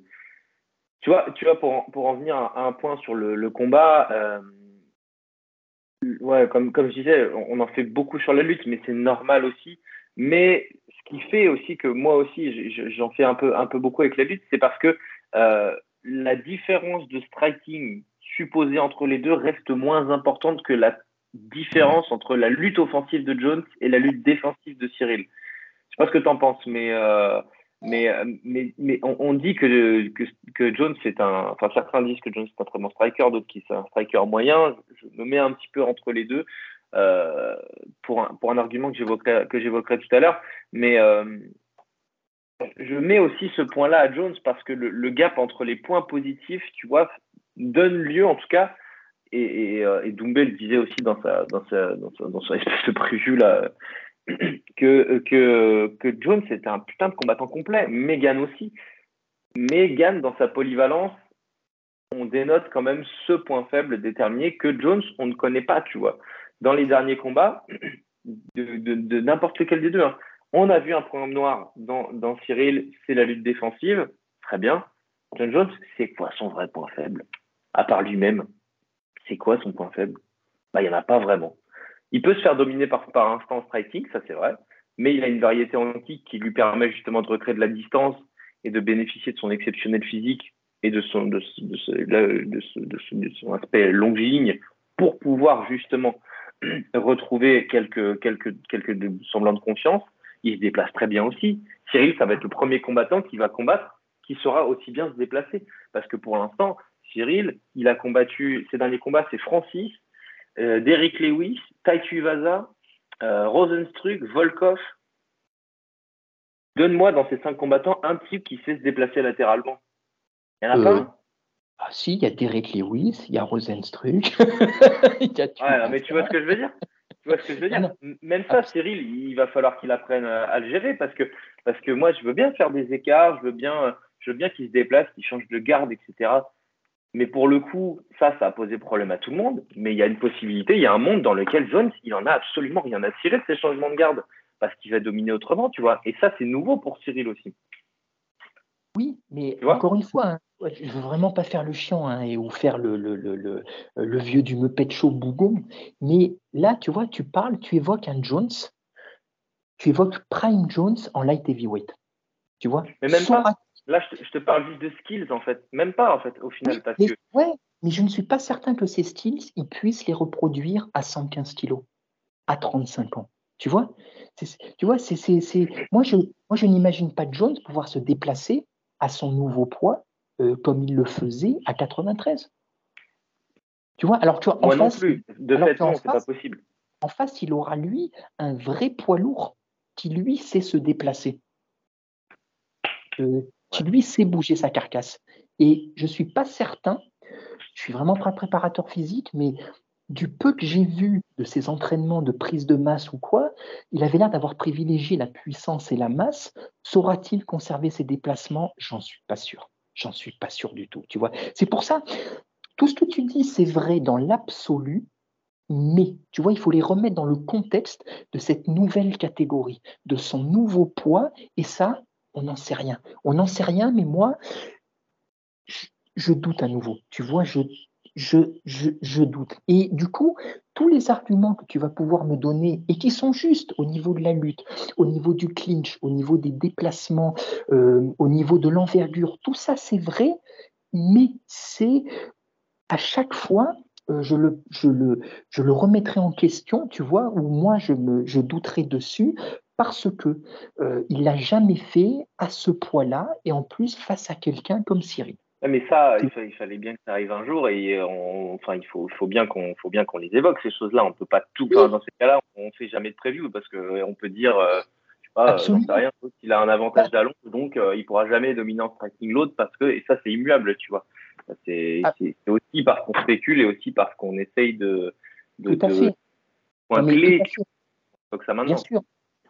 Tu vois, tu vois pour, pour en venir à, un point sur le, combat, euh, ouais, comme, comme je disais, on en fait beaucoup sur la lutte, mais c'est normal aussi. Mais ce qui fait aussi que moi aussi, j'en fais un peu, un peu beaucoup avec la lutte, c'est parce que euh, la différence de striking supposée entre les deux reste moins importante que la différence entre la lutte offensive de Jones et la lutte défensive de Cyril. Je sais pas ce que tu en penses, mais, euh, mais, euh, mais, mais on, dit que, que, Jones c'est un. Enfin, certains disent que Jones est un très bon striker, d'autres qui c'est un striker moyen. Je me mets un petit peu entre les deux euh, pour, un, pour un argument que j'évoquerai, que j'évoquerai tout à l'heure. Mais je mets aussi ce point-là à Jones parce que le, le, gap entre les points positifs, tu vois, donne lieu en tout cas et, et, euh, le disait aussi dans sa, espèce de prévu là, que, que, Jones était un putain de combattant complet. Megan aussi. Megan, dans sa polyvalence, on dénote quand même ce point faible déterminé que Jones, on ne connaît pas, tu vois. Dans les derniers combats, de, n'importe lequel des deux, hein. on a vu un point noir dans, dans Cyril, c'est la lutte défensive. Très bien. John Jones, c'est quoi son vrai point faible? À part lui-même c'est quoi son point faible? Bah, Il n'y en a pas vraiment. Il peut se faire dominer par, par instant striking, ça c'est vrai, mais il a une variété en kick qui lui permet justement de recréer de la distance et de bénéficier de son exceptionnel physique et de son, de, de, son aspect pour pouvoir justement retrouver quelques semblants de confiance. Il se déplace très bien aussi. Cyril, ça va être le premier combattant qui va combattre, qui saura aussi bien se déplacer. Parce que pour l'instant, Cyril, il a combattu, ses derniers combats, c'est Francis, euh, Derrick Lewis, Taitu Vaza, euh, Rosenstruck, Volkov. Donne-moi dans ces cinq combattants un type qui sait se déplacer latéralement. Il n'y en a pas euh, Ah si, il y a Derrick Lewis, il y a Rosenstruck. ouais, mais tu vois ce que je veux dire? Tu vois ce que je veux dire? Même ça, Cyril, il va falloir qu'il apprenne à le gérer parce que, parce que moi, je veux bien faire des écarts, je veux bien, je veux bien qu'il se déplace, qu'il change de garde, etc. Mais pour le coup, ça, ça a posé problème à tout le monde. Mais il y a une possibilité, il y a un monde dans lequel Jones, il en a absolument rien à tirer de ces changements de garde parce qu'il va dominer autrement, tu vois. Et ça, c'est nouveau pour Cyril aussi. Oui, mais encore une fois, hein, je ne veux vraiment pas faire le chiant hein, et ou faire le, le, le, le, vieux du Muppet Show bougon. Mais là, tu vois, tu parles, tu évoques un Jones, tu évoques Prime Jones en light heavyweight. Tu vois Mais même pas. Là, je te, parle juste de skills, en fait. Même pas, en fait, au final. parce mais, que... Ouais, mais je ne suis pas certain que ces skills, ils puissent les reproduire à 115 kilos, à 35 ans. Tu vois? Tu vois, c'est, c'est, Moi, je, moi, je n'imagine pas Jones pouvoir se déplacer à son nouveau poids euh, comme il le faisait à 93. Tu vois? Alors, tu vois, en Moi face, non plus. De fait, non, c'est pas possible. En face, il aura, lui, un vrai poids lourd qui, lui, sait se déplacer. Euh, lui sait bouger sa carcasse. Et je ne suis pas certain, je suis vraiment pas préparateur physique, mais du peu que j'ai vu de ses entraînements de prise de masse ou quoi, il avait l'air d'avoir privilégié la puissance et la masse. Saura-t-il conserver ses déplacements? J'en suis pas sûr. J'en suis pas sûr du tout. Tu vois, c'est pour ça. Tout ce que tu dis, c'est vrai dans l'absolu, mais tu vois, il faut les remettre dans le contexte de cette nouvelle catégorie, de son nouveau poids, et ça, on n'en sait rien. On n'en sait rien, mais moi, je, doute à nouveau. Tu vois, je, je, je, doute. Et du coup, tous les arguments que tu vas pouvoir me donner et qui sont justes au niveau de la lutte, au niveau du clinch, au niveau des déplacements, euh, au niveau de l'envergure, tout ça c'est vrai, mais c'est à chaque fois euh, je, le, je, le, je le remettrai en question, tu vois, ou moi je, me, je douterai dessus parce que euh, il l'a jamais fait à ce poids-là et en plus face à quelqu'un comme Cyril. Mais ça, il, fallait bien que ça arrive un jour et enfin, il faut, faut bien qu'on, faut bien qu'on les évoque ces choses-là. On peut pas tout. dans ces cas-là, on fait jamais de preview parce que on peut dire, euh, je sais pas, euh, rien, qu'il a un avantage d'allon, donc euh, il pourra jamais dominer en striking l'autre parce que et ça c'est immuable, tu vois. Ah. C'est, aussi parce qu'on spécule et aussi parce qu'on essaye de, de, tout à fait. point clé. Donc ça maintenant. Bien sûr.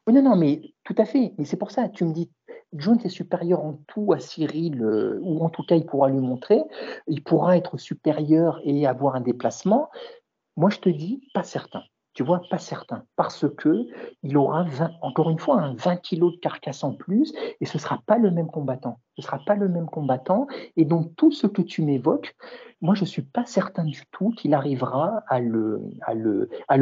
Oui, non, non, mais tout à fait. Mais c'est pour ça, tu me dis, Jones est supérieur en tout à Cyril, euh, ou en tout cas, il pourra lui montrer. Il pourra être supérieur et avoir un déplacement. Moi, je te dis, pas certain. Tu vois, pas certain. Parce que il aura 20, encore une fois, un 20 kilos de carcasse en plus et ce ne sera pas le même combattant. Ce ne sera pas le même combattant. Et donc, tout ce que tu m'évoques, moi, je ne suis pas certain du tout qu'il arrivera à le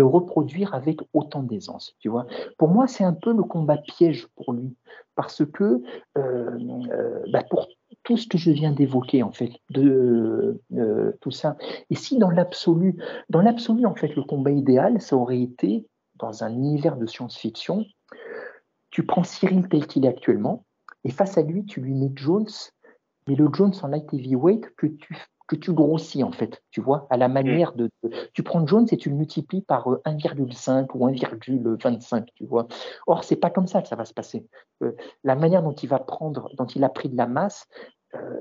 reproduire avec autant d'aisance. Tu vois, pour moi, c'est un peu le combat piège pour lui. Parce que euh, euh, bah, pour tout ce que je viens d'évoquer, en fait, de euh, tout ça. Et si dans l'absolu, dans l'absolu, en fait, le combat idéal, ça aurait été, dans un univers de science-fiction, tu prends Cyril tel qu'il est actuellement, et face à lui, tu lui mets Jones, mais le Jones en light heavyweight que tu, que tu grossis, en fait, tu vois, à la manière de, Tu prends Jones et tu le multiplies par 1,5 euh, ou 1,25, tu vois. Or, c'est pas comme ça que ça va se passer. Euh, la manière dont il va prendre, dont il a pris de la masse, euh,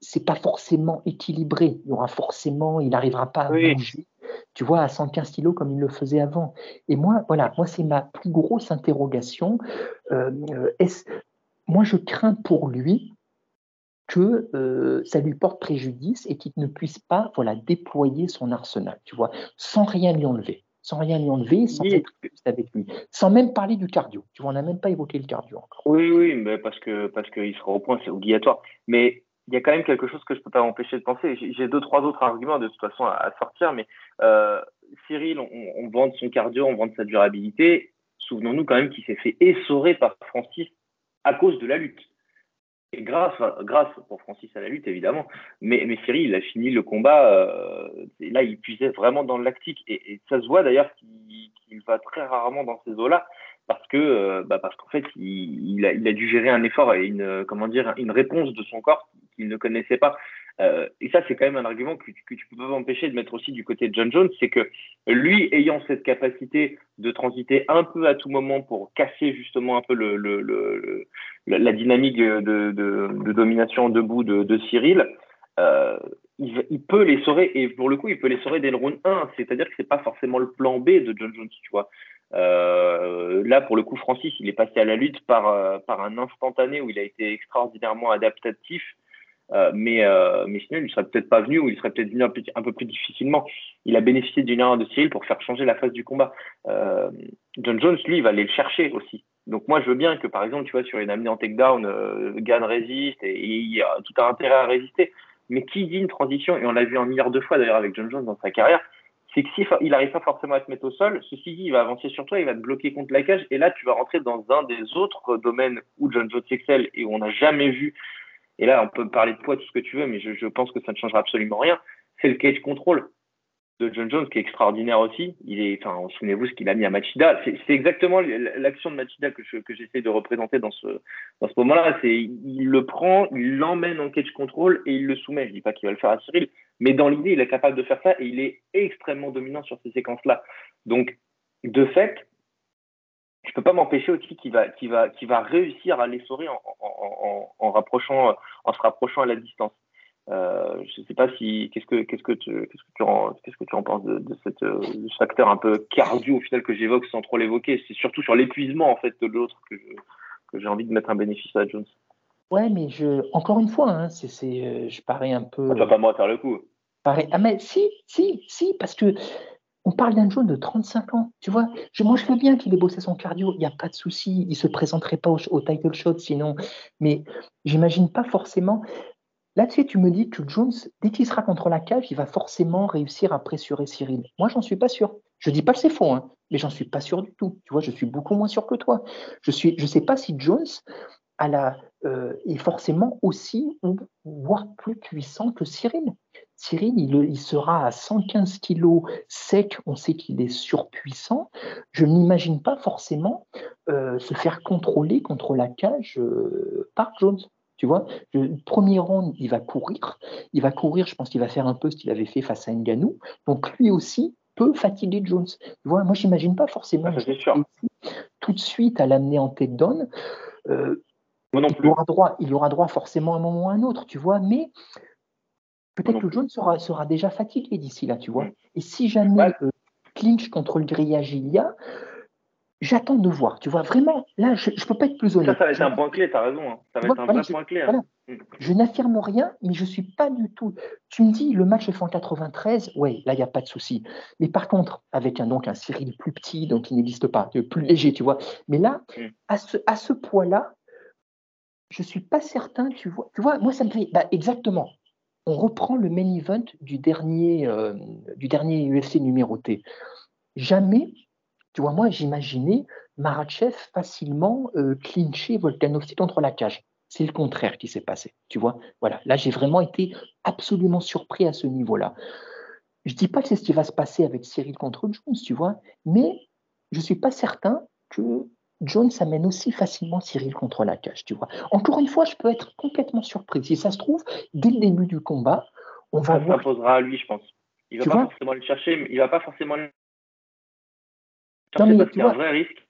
c'est pas forcément équilibré. Il y aura forcément, il n'arrivera pas à bouger, tu vois, à 115 kilos comme il le faisait avant. Et moi, voilà, moi, c'est ma plus grosse interrogation. Euh, moi, je crains pour lui que euh, ça lui porte préjudice et qu'il ne puisse pas voilà, déployer son arsenal, tu vois, sans rien lui enlever sans rien lui enlever, sans être avec lui, sans même parler du cardio. Tu vois, on n'a même pas évoqué le cardio encore. Oui, oui, mais parce que parce qu'il sera au point, c'est obligatoire. Mais il y a quand même quelque chose que je ne peux pas m'empêcher de penser. J'ai deux, trois autres arguments de toute façon à, sortir, mais euh, Cyril, on, on vend son cardio, on vend sa durabilité. Souvenons-nous quand même qu'il s'est fait essorer par Francis à cause de la lutte. Et grâce, grâce pour Francis à la lutte, évidemment. Mais, mais Cyril, il a fini le combat. Euh, et là, il puisait vraiment dans le lactique. Et, ça se voit d'ailleurs qu'il va très rarement dans ces eaux-là parce que euh, bah parce qu'en fait il, a, il, a, dû gérer un effort et une comment dire une réponse de son corps qu'il ne connaissait pas euh, et ça c'est quand même un argument que, que tu peux pas empêcher de mettre aussi du côté de John Jones c'est que lui ayant cette capacité de transiter un peu à tout moment pour casser justement un peu le, le, le, la dynamique de, de, de, domination debout de, de Cyril euh, il, il, peut les saurer et pour le coup il peut les saurer dès le round 1 c'est-à-dire que c'est pas forcément le plan B de John Jones tu vois euh, là, pour le coup, Francis, il est passé à la lutte par, euh, par un instantané où il a été extraordinairement adaptatif. Euh, mais, euh, sinon, il ne serait peut-être pas venu ou il serait peut-être venu un peu, plus difficilement. Il a bénéficié d'une erreur de Cyril pour faire changer la phase du combat. Euh, John Jones, lui, il va aller le chercher aussi. Donc moi, je veux bien que, par exemple, tu vois, sur une amenée en takedown, euh, Gann résiste et, et il a tout intérêt à résister. Mais qui dit une transition, et on l'a vu un milliard de fois d'ailleurs avec John Jones dans sa carrière, c'est que s'il il n'arrive pas forcément à se mettre au sol, ceci dit, il va avancer sur toi, il va te bloquer contre la cage, et là, tu vas rentrer dans un des autres domaines où John Jones excelle et où on n'a jamais vu, et là, on peut parler de poids, tout ce que tu veux, mais je, pense que ça ne changera absolument rien, c'est le cage control de John Jones qui est extraordinaire aussi. Il est, enfin, souvenez-vous ce qu'il a mis à Machida. C'est exactement l'action de Machida que j'essaie de représenter dans ce dans ce moment-là. C'est il le prend, il l'emmène en cage control et il le soumet. Je dis pas qu'il va le faire à Cyril, mais dans l'idée, il est capable de faire ça et il est extrêmement dominant sur ces séquences-là. Donc, de fait, je peux pas m'empêcher aussi qu'il va, qu'il va, qu'il va réussir à l'essorer en, en, en, rapprochant, en se rapprochant à la distance. Euh, je ne sais pas si qu'est-ce que qu'est-ce que tu qu'est-ce que tu en qu'est-ce que tu en penses de, de, cette, de ce facteur un peu cardio au final que j'évoque sans trop l'évoquer? C'est surtout sur l'épuisement en fait de l'autre que que j'ai envie de mettre un bénéfice à Jones. Ouais, mais je, encore une fois, hein, c'est, c'est, euh, je parais un peu. Ça va pas moi faire le coup. Parais, ah, mais si, si, si, parce que on parle d'un jeune de 35 ans, tu vois. Je, moi, je veux bien qu'il ait bossé son cardio, il n'y a pas de souci, il se présenterait pas au, title shot sinon. Mais j'imagine pas forcément. Là, tu me dis que Jones, dès qu'il sera contre la cage, il va forcément réussir à pressurer Cyril. Moi, j'en suis pas sûr. Je dis pas que c'est faux, hein, mais j'en suis pas sûr du tout. Tu vois, je suis beaucoup moins sûr que toi. Je ne je sais pas si Jones euh, est forcément aussi, voire plus puissant que Cyril. Cyril, il, sera à 115 kilos sec, on sait qu'il est surpuissant. Je n'imagine pas forcément euh, se faire contrôler contre la cage euh, par Jones. Tu vois, le premier round, il va courir. Il va courir, je pense qu'il va faire un peu ce qu'il avait fait face à Nganou. Donc lui aussi peut fatiguer Jones. Tu vois, moi, j'imagine pas forcément ah, tout de suite à l'amener en tête down. Euh, il, aura droit, il aura droit forcément à un moment ou à un autre, tu vois, mais peut-être que Jones sera, sera déjà fatigué d'ici là, tu vois. Mm. Et si jamais euh, clinch contre le grillage il y a, j'attends de voir. Tu vois, vraiment, là, je ne peux pas être plus honnête. Ça, ça va être un point clé, tu as raison. Hein. Ça va être un vrai point clé. Hein. Mm. Je n'affirme rien, mais je ne suis pas du tout. Tu me dis, le match est fait en 93, oui, là, il n'y a pas de souci. Mais par contre, avec un, donc, un Cyril plus petit, donc il n'existe pas, plus léger, tu vois. Mais là, mm. à ce, à ce poids-là, je ne suis pas certain, tu vois. Tu vois, moi, ça me fait. Bah, exactement. On reprend le main event du dernier, euh, du dernier UFC numéroté. Jamais tu vois, moi, j'imaginais Marachev facilement euh, clincher Volkanovski contre la cage. C'est le contraire qui s'est passé. Tu vois, voilà. Là, j'ai vraiment été absolument surpris à ce niveau-là. Je dis pas que c'est ce qui va se passer avec Cyril contre Jones, tu vois, mais je suis pas certain que Jones amène aussi facilement Cyril contre la cage, tu vois. Encore une fois, je peux être complètement surpris. Si ça se trouve, dès le début du combat, on va ça voir. s'imposera à lui, je pense. Il va pas forcément le chercher, mais il va pas forcément non, mais tu vois... un vrai risque.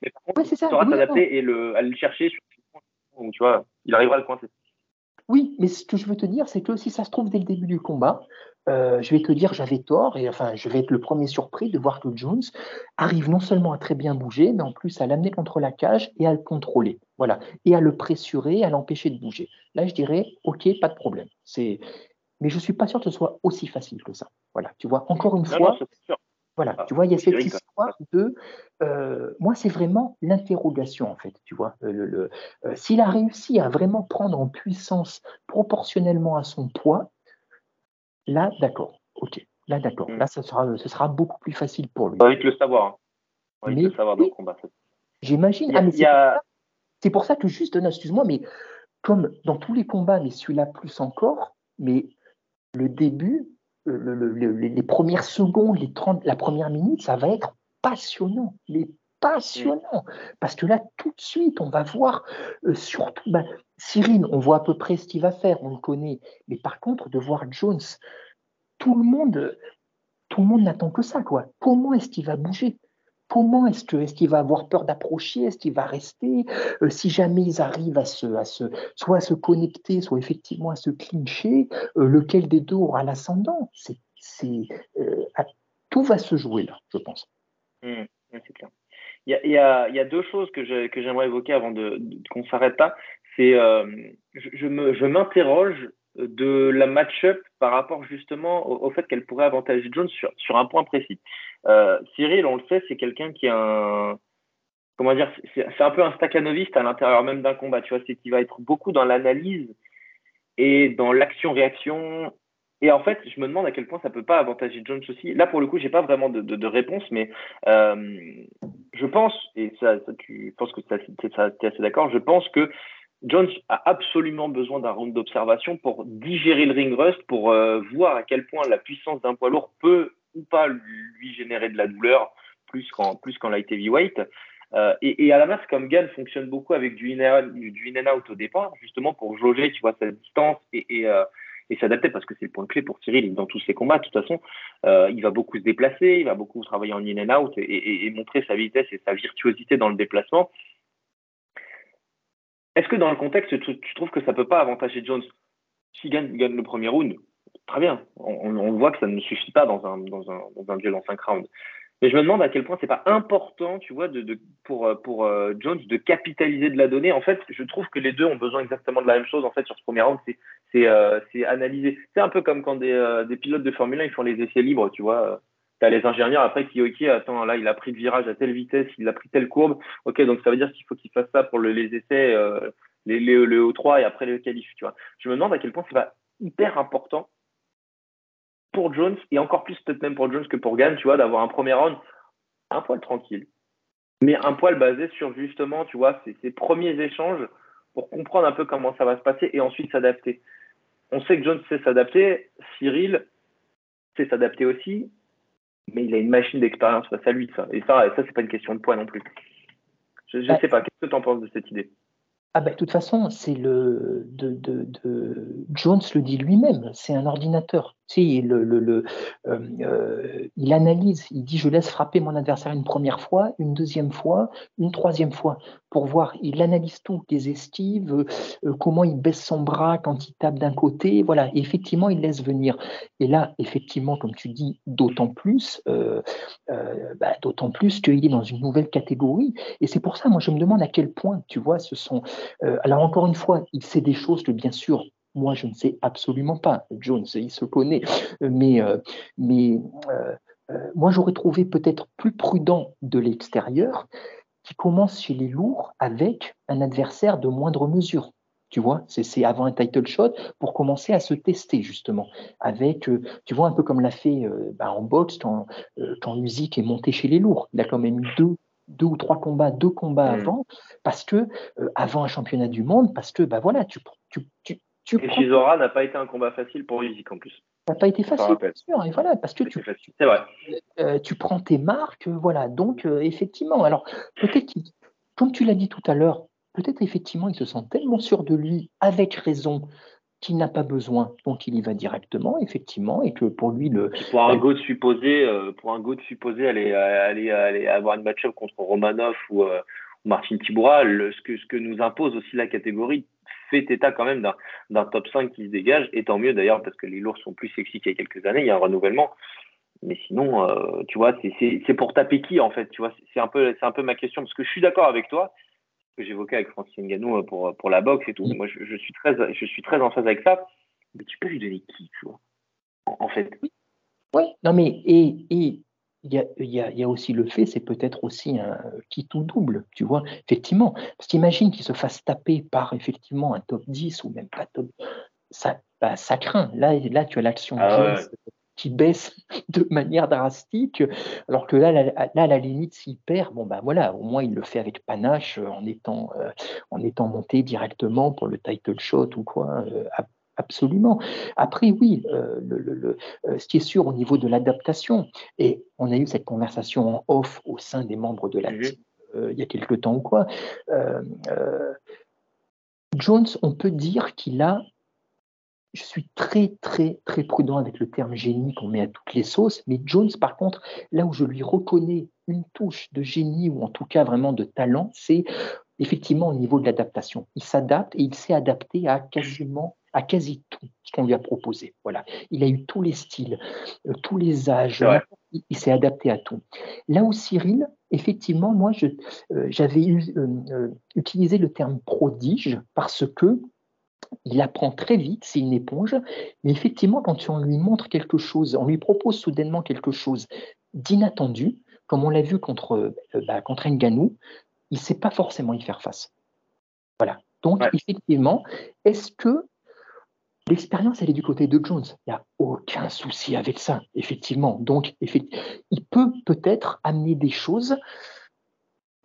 Mais par contre, ouais, il saura s'adapter et le, à le chercher. Donc, tu vois, il arrivera à le coincer. Oui, mais ce que je veux te dire, c'est que si ça se trouve dès le début du combat, euh, je vais te dire j'avais tort et enfin je vais être le premier surpris de voir que Jones arrive non seulement à très bien bouger, mais en plus à l'amener contre la cage et à le contrôler, voilà, et à le pressurer, à l'empêcher de bouger. Là, je dirais ok, pas de problème. C'est, mais je suis pas sûr que ce soit aussi facile que ça. Voilà, tu vois. Encore une fois, voilà, ah, tu vois, il y a cette histoire de. Euh, moi, c'est vraiment l'interrogation, en fait, tu vois. Le, euh, S'il a réussi à vraiment prendre en puissance proportionnellement à son poids, là, d'accord, ok. Là, d'accord. Là, ce sera, ce sera beaucoup plus facile pour lui. On va vite le savoir. On va vite le savoir dans le combat. J'imagine. c'est pour, ça que juste, excuse-moi, mais comme dans tous les combats, mais celui-là plus encore, mais le début, les premières secondes, les 30, la première minute, ça va être passionnant, mais passionnant. Parce que là, tout de suite, on va voir, euh, surtout, ben, Cyril, on voit à peu près ce qu'il va faire, on le connaît. Mais par contre, de voir Jones, tout le monde, tout le monde n'attend que ça, quoi. Comment est-ce qu'il va bouger? Comment est-ce que est-ce qu'il va avoir peur d'approcher? Est-ce qu'il va rester? Euh, Si jamais ils arrivent à se, à se, soit à se connecter, soit effectivement à se clincher, euh, lequel des deux aura l'ascendant? C'est, euh, tout va se jouer là, je pense. Mmh, c'est clair. Il y, a, y a, deux choses que, j'aimerais évoquer avant de, qu'on s'arrête là. C'est, je, je, me, je m'interroge de la match-up par rapport justement au, fait qu'elle pourrait avantager Jones sur, sur un point précis. Euh, Cyril, on le sait, c'est quelqu'un qui a un. Comment dire C'est un peu un staccanoviste à l'intérieur même d'un combat. Tu vois, c'est qu'il va être beaucoup dans l'analyse et dans l'action-réaction. Et en fait, je me demande à quel point ça peut pas avantager Jones aussi. Là, pour le coup, j'ai pas vraiment de, réponse, mais euh, je pense, et ça, tu penses que tu es assez d'accord, je pense que Jones a absolument besoin d'un round d'observation pour digérer le ring rust, pour euh, voir à quel point la puissance d'un poids lourd peut ou pas lui générer de la douleur, plus qu'en plus qu'en light heavyweight. Euh, et, et, à la masse, comme Gann fonctionne beaucoup avec du in, and out au départ, justement pour jauger, tu vois, sa distance et, et, euh, et s'adapter, parce que c'est le point clé pour Cyril dans tous ses combats. De toute façon, euh, il va beaucoup se déplacer, il va beaucoup travailler en in and out et, montrer sa vitesse et sa virtuosité dans le déplacement. Est-ce que dans le contexte, tu, trouves que ça peut pas avantager Jones? S'il gagne, le premier round, très bien. On, voit que ça ne suffit pas dans un, dans un, duel en 5 rounds. Mais je me demande à quel point c'est pas important, tu vois, pour, pour euh, Jones de capitaliser de la donnée. En fait, je trouve que les deux ont besoin exactement de la même chose. En sur ce premier round, c'est euh, analyser. C'est un peu comme quand des, euh, des pilotes de Formule 1 ils font les essais libres, tu vois. Tu as les ingénieurs après qui, ok, attends, là, il a pris le virage à telle vitesse, il a pris telle courbe. Ok, donc ça veut dire qu'il faut qu'il fasse ça pour le, les essais les, les, le O3 et après le qualif, tu vois. Je me demande à quel point c'est pas hyper important pour Jones et encore plus peut-être même pour Jones que pour Gann, tu vois, d'avoir un premier round un poil tranquille, mais un poil basé sur justement, tu vois, ces, premiers échanges pour comprendre un peu comment ça va se passer et ensuite s'adapter. On sait que Jones sait s'adapter, Cyril sait s'adapter aussi, mais il a une machine d'expérience face à lui, ça. Et ça, et ça c'est pas une question de poids non plus. Je ne sais pas, qu'est-ce que tu en penses de cette idée? Ah ben, de toute façon, c'est le de, de, de, Jones le dit lui-même, c'est un ordinateur. Euh, euh, il analyse, il dit je laisse frapper mon adversaire une première fois, une deuxième fois, une troisième fois, pour voir. Il analyse tout, les estives, euh, comment il baisse son bras quand il tape d'un côté, voilà. Effectivement, il laisse venir. Et là, effectivement, comme tu dis, d'autant plus, bah, d'autant plus qu'il est dans une nouvelle catégorie. Et c'est pour ça, moi, je me demande à quel point, tu vois, ce sont. alors encore une fois, il sait des choses que bien sûr moi, je ne sais absolument pas. Jones, il se connaît. Mais, euh, mais euh, euh, moi, j'aurais trouvé peut-être plus prudent de l'extérieur qui commence chez les lourds avec un adversaire de moindre mesure. Tu vois, c'est avant un title shot pour commencer à se tester justement. Avec, tu vois, un peu comme l'a fait bah, en boxe quand, quand Musique est monté chez les lourds. Il a quand même eu deux, deux ou trois combats, deux combats mmh. avant, parce que avant un championnat du monde, parce que bah voilà, tu, tu, tu, et Shizora n'a pas été un combat facile pour Usyk en plus. Ça n'a pas été facile, bien sûr. Et voilà, parce que tu, c'est vrai. Euh, tu prends tes marques, voilà. Donc, euh, effectivement, alors peut-être, comme tu l'as dit tout à l'heure, peut-être effectivement, il se sent tellement sûr de lui, avec raison, qu'il n'a pas besoin, donc il y va directement, effectivement, et que pour lui le. Pour un go de supposé, euh, pour un go de supposé aller, aller, aller avoir une match-up contre Romanov ou, Martin Tiboura, ce, que, ce que nous impose aussi la catégorie fait état quand même d'un top 5 qui se dégage, et tant mieux d'ailleurs parce que les lourds sont plus sexy qu'il y a quelques années, il y a un renouvellement. Mais sinon, euh, tu vois, c'est pour taper qui en fait, tu vois, c'est un peu, un peu ma question parce que je suis d'accord avec toi, que j'évoquais avec Francis Ngannou euh, pour la boxe et tout. Moi, je, suis très, je suis très en phase avec ça. Mais tu peux lui donner qui, tu vois, en, fait. Oui. Non mais et, et il y, a, il, y a, aussi le fait, c'est peut-être aussi un qui tout double, tu vois, effectivement. Parce qu'imagine qu'il se fasse taper par effectivement un top 10 ou même pas top. Ça, bah, ça craint. Là, là, tu as l'action ah qui baisse de manière drastique, alors que là, là, à la limite, s'il perd, bon, ben voilà, au moins il le fait avec panache en étant, euh, en étant monté directement pour le title shot ou quoi, euh, Absolument. Après, oui, euh, le, euh, ce qui est sûr au niveau de l'adaptation, et on a eu cette conversation en off au sein des membres de la team euh, il y a quelque temps ou quoi, Jones, on peut dire qu'il a, je suis très, très, très prudent avec le terme génie qu'on met à toutes les sauces, mais Jones, par contre, là où je lui reconnais une touche de génie, ou en tout cas vraiment de talent, c'est effectivement au niveau de l'adaptation. Il s'adapte et il s'est adapté à quasiment à quasi tout ce qu'on lui a proposé. Voilà. Il a eu tous les styles, euh, tous les âges, il, s'est adapté à tout. Là où Cyril, effectivement, moi, euh, j'avais euh, utilisé le terme prodige parce que il apprend très vite, c'est une éponge, mais effectivement, quand on lui montre quelque chose, on lui propose soudainement quelque chose d'inattendu, comme on l'a vu contre, bah, contre Nganou, il ne sait pas forcément y faire face. Voilà. Donc, effectivement, est-ce que L'expérience, elle est du côté de Jones. Il n'y a aucun souci avec ça, effectivement. Donc, il peut peut-être amener des choses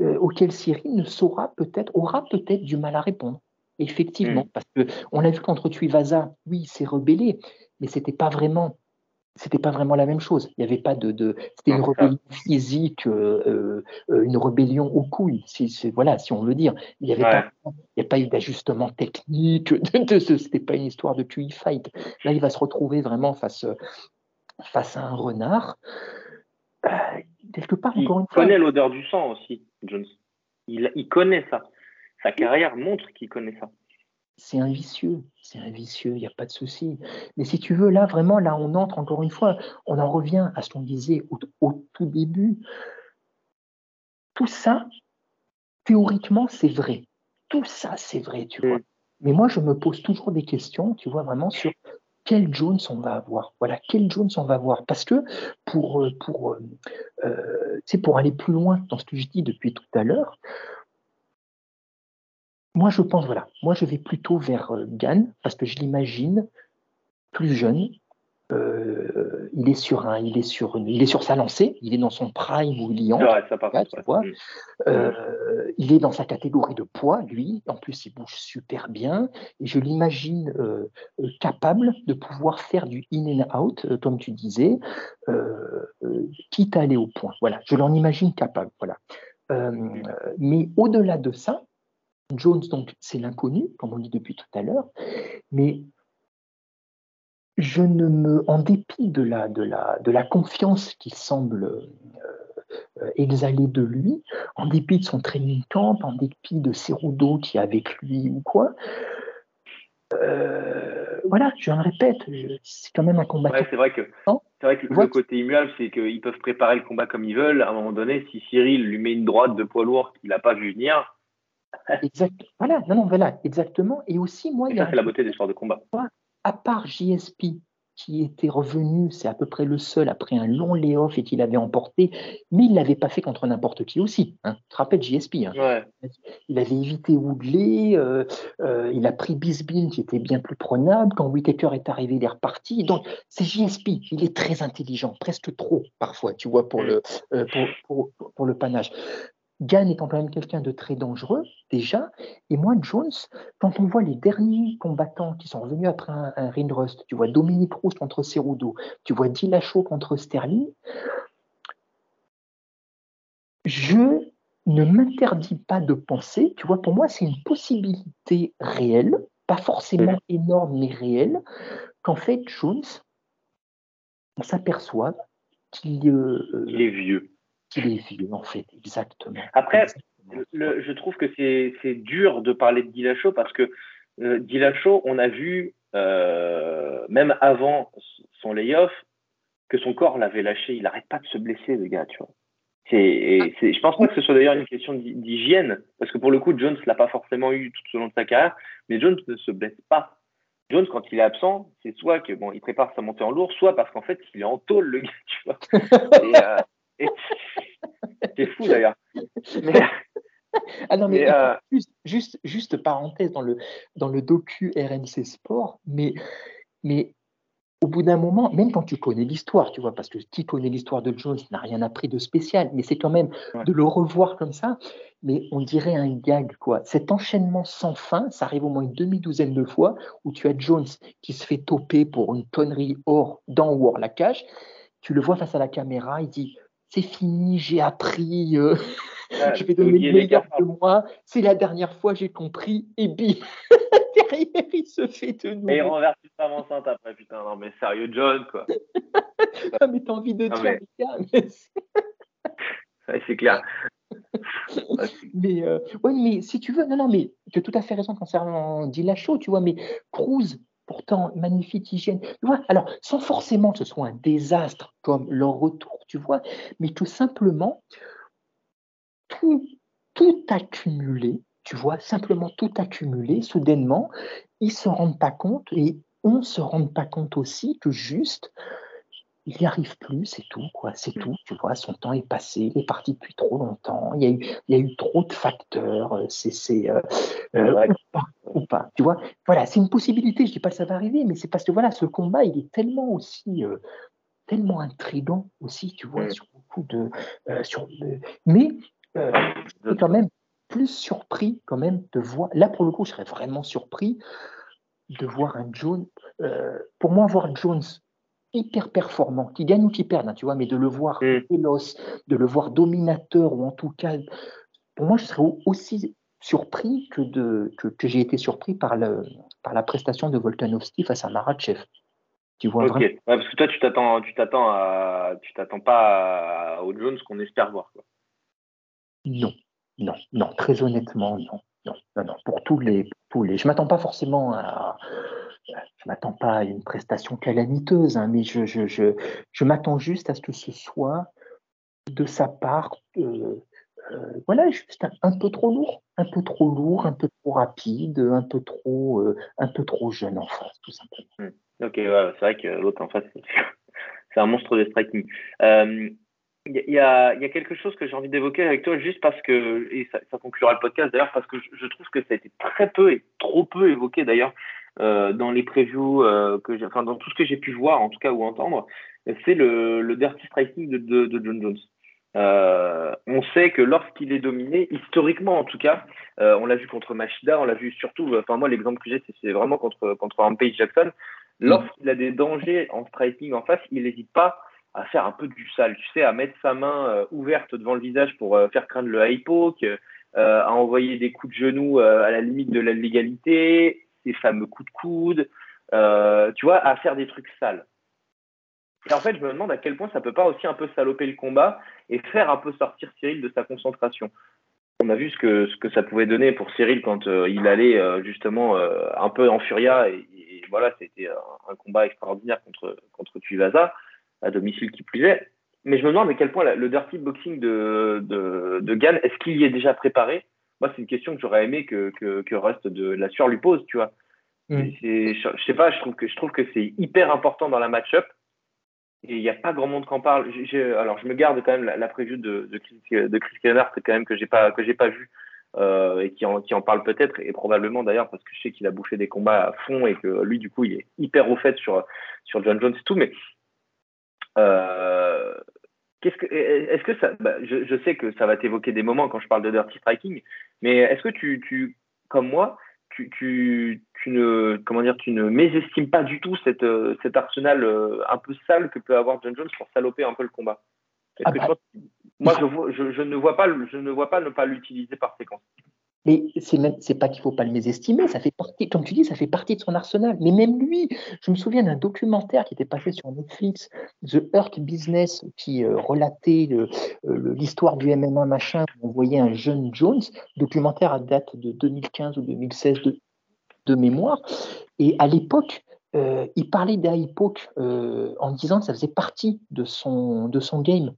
euh, auxquelles Cyril ne saura peut-être, aura peut-être du mal à répondre. Effectivement, mm. parce que on l'a vu contre Tuivasa, oui, il s'est rebellé, mais c'était pas vraiment c'était pas vraiment la même chose. Il n'y avait pas de, de c'était une rébellion physique, euh, euh, une rébellion aux couilles, si, voilà, si on veut dire. Il n'y avait pas, il a pas eu d'ajustement technique. De, ce, c'était pas une histoire de QI fight. Là, il va se retrouver vraiment face, face à un renard. Euh, quelque part, encore une fois. Il connaît l'odeur du sang aussi, Jones. Il, il connaît ça. Sa carrière montre qu'il connaît ça c'est un vicieux, c'est un vicieux, il n'y a pas de souci. Mais si tu veux, là, vraiment, là, on entre encore une fois, on en revient à ce qu'on disait au, tout début. Tout ça, théoriquement, c'est vrai. Tout ça, c'est vrai, tu vois. Mm. Mais moi, je me pose toujours des questions, tu vois, vraiment sur quel Jones on va avoir. Voilà, quel Jones on va avoir. Parce que pour, pour, euh, euh pour aller plus loin dans ce que je dis depuis tout à l'heure, moi, je pense, voilà, moi, je vais plutôt vers euh, Gann parce que je l'imagine plus jeune. Euh, il est sur un, il est sur il est sur sa lancée, il est dans son prime où il y mm. euh, il est dans sa catégorie de poids, lui. En plus, il bouge super bien et je l'imagine capable de pouvoir faire du in and out, comme tu disais, quitte à aller au point. Voilà, je l'en imagine capable. Voilà. mais au-delà de ça, Jones, donc, c'est l'inconnu, comme on dit depuis tout à l'heure, mais je ne me, en dépit de la, de la, de la confiance qui semble euh, exhaler de lui, en dépit de son training camp, en dépit de Cerudo qui est avec lui ou quoi, euh, voilà, je le répète, c'est quand même un combat. c'est vrai que, c'est vrai que le côté immuable, c'est qu'ils peuvent préparer le combat comme ils veulent. À un moment donné, si Cyril lui met une droite de poids lourd qu'il n'a pas vu venir, Exact. Voilà, non, non, voilà, exactement. Et aussi, moi, il y a. c'est la beauté des sports de combat. À part JSP, qui était revenu, c'est à peu près le seul après un long layoff et qu'il avait emporté, mais il ne l'avait pas fait contre n'importe qui aussi. Hein. Tu te rappelles JSP hein? Il avait évité Woodley, euh, euh, il a pris Bisbee qui était bien plus prenable. Quand Whitaker est arrivé, il est reparti. Donc c'est JSP, il est très intelligent, presque trop parfois, tu vois, pour mm. le, euh, pour, pour, le panache. Gann étant quand même quelqu'un de très dangereux déjà, et moi, Jones, quand on voit les derniers combattants qui sont revenus après un, un Rust, tu vois Dominique Rousse contre Cerudo, tu vois Dillashaw contre Sterling, je ne m'interdis pas de penser, tu vois, pour moi, c'est une possibilité réelle, pas forcément énorme, mais réelle, qu'en fait, Jones, on s'aperçoive qu'il euh, est vieux en fait, exactement. Après, je trouve que c'est dur de parler de Dillashaw parce que euh, Dillashaw, on a vu, euh, même avant son layoff, que son corps l'avait lâché. Il n'arrête pas de se blesser, le gars, tu vois. Et je pense pas que ce soit d'ailleurs une question d'hygiène, parce que pour le coup, Jones l'a pas forcément eu tout au long de sa carrière, mais Jones ne se blesse pas. Jones, quand il est absent, c'est soit que bon, il prépare sa montée en lourd, soit parce qu'en fait, il est en tôle, le gars, tu vois. Et, euh, c'est fou d'ailleurs. Ah non, mais, euh, juste, juste, parenthèse dans le, dans le docu RNC Sport, mais, mais au bout d'un moment, même quand tu connais l'histoire, tu vois, parce que qui connaît l'histoire de Jones n'a rien appris de spécial, mais c'est quand même de le revoir comme ça, mais on dirait un gag, quoi. Cet enchaînement sans fin, ça arrive au moins une demi-douzaine de fois où tu as Jones qui se fait toper pour une tonnerie hors, dans ou hors la cage, tu le vois face à la caméra, il dit c'est fini, j'ai appris, euh, je vais donner le meilleur de moi, c'est la dernière fois, j'ai compris, et bim, derrière, il se fait de nouveau. Et il renverse une femme enceinte après, putain, non mais sérieux, John, quoi. ah, mais t'as envie de dire, mais... c'est clair. mais, euh, ouais, mais si tu veux, non, non, mais tu as tout à fait raison concernant Dillashaw, tu vois, mais Cruz, pourtant magnifique hygiène. Tu vois Alors, sans forcément que ce soit un désastre comme leur retour, tu vois, mais tout simplement, tout, tout accumulé, tu vois, simplement tout accumulé, soudainement, ils ne se rendent pas compte et on ne se rend pas compte aussi que juste, il n'y arrive plus, c'est tout, quoi, c'est tout, tu vois, son temps est passé, il est parti depuis trop longtemps, il y a eu, il y a eu trop de facteurs, euh, c'est, euh, euh, ou, pas, tu vois, voilà, c'est une possibilité, je ne dis pas que ça va arriver, mais c'est parce que voilà, ce combat, il est tellement aussi, tellement intrigant aussi, tu vois, mm. sur beaucoup de, sur, mais je suis quand même plus surpris quand même de voir, là pour le coup, je serais vraiment surpris de voir un Jones, pour moi, voir Jones hyper performant, qui gagne ou qui perd, hein, tu vois, mais de le voir mm. véloce, de le voir dominateur, ou en tout cas, pour moi, je serais aussi surpris que, de, que, j'ai été surpris par, le, par la prestation de Volkanovski face à Maratchev. Tu vois Ok, parce que toi, tu t'attends, tu t'attends à, tu t'attends pas au Jones qu'on espère voir. Quoi. Non, non, non, très honnêtement, non, non, non, non. Pour tous les, tous les, je m'attends pas forcément à, je m'attends pas à une prestation calamiteuse, hein, mais je, je, je, je m'attends juste à ce que ce soit de sa part, euh, euh, voilà, juste un, peu trop lourd, un peu trop lourd, un peu trop rapide, un peu trop, euh, un peu trop jeune en face, tout simplement. Hmm. Ok, c'est vrai que l'autre en face, c'est un monstre de striking. il y, a, y, a, quelque chose que j'ai envie d'évoquer avec toi, juste parce que, et ça, conclura le podcast d'ailleurs, parce que je, trouve que ça a été très peu et trop peu évoqué d'ailleurs euh, dans les previews, euh, que enfin dans tout ce que j'ai pu voir en tout cas ou entendre, c'est le, le dirty striking de John Jones. Euh, on sait que lorsqu'il est dominé, historiquement en tout cas, euh, on l'a vu contre Machida, on l'a vu surtout, enfin moi l'exemple que j'ai c'est, vraiment contre, contre Rampage Jackson, lorsqu'il a des dangers en striking en face, il n'hésite pas à faire un peu du sale, tu sais, à mettre sa main euh, ouverte devant le visage pour euh, faire craindre le high poke, euh, à envoyer des coups de genoux à la limite de la légalité, ces fameux coups de coude, tu vois, à faire des trucs sales. Et en fait, je me demande à quel point ça peut pas aussi un peu saloper le combat et faire un peu sortir Cyril de sa concentration. On a vu ce que, ce que ça pouvait donner pour Cyril quand il allait justement un peu en furia et, voilà, c'était un, un, combat extraordinaire contre, contre Tuivasa à domicile qui plus est. Mais je me demande à quel point le dirty boxing de, de, de Gann, est-ce qu'il y est déjà préparé? Moi, c'est une question que j'aurais aimé que, que, que, Rust de la Sueur lui pose, tu vois. Mm. Je, je sais pas, je trouve que, je trouve que c'est hyper important dans la match-up. Et il n'y a pas grand monde qui en parle. alors, je me garde quand même la, la preview de, de, Chris, de Chris Kennard, quand même que j'ai pas que j'ai pas vu euh, et qui en, qui en parle peut-être et probablement d'ailleurs parce que je sais qu'il a bouffé des combats à fond et que lui du coup il est hyper au fait sur sur John Jones et tout. Mais euh, qu'est-ce que, est-ce que ça, bah, je, je, sais que ça va t'évoquer des moments quand je parle de dirty striking, mais est-ce que tu, tu, comme moi, tu, tu, tu ne, comment dire, tu ne mésestimes pas du tout cette, cet arsenal euh, un peu sale que peut avoir John Jones pour saloper un peu le combat. Ah bah. moi, je, je, je, ne vois pas, je ne vois pas ne pas l'utiliser par séquence. Mais c'est même, c'est pas qu'il faut pas le mésestimer, ça fait partie, comme tu dis, ça fait partie de son arsenal. Mais même lui, je me souviens d'un documentaire qui était passé sur Netflix, The Hurt Business, qui euh, relatait euh, l'histoire du MMA machin. On voyait un jeune Jones, documentaire à date de 2015 ou 2016 de, de mémoire. Et à l'époque, euh, il parlait d'Aipoc en disant que ça faisait partie de son, de son game.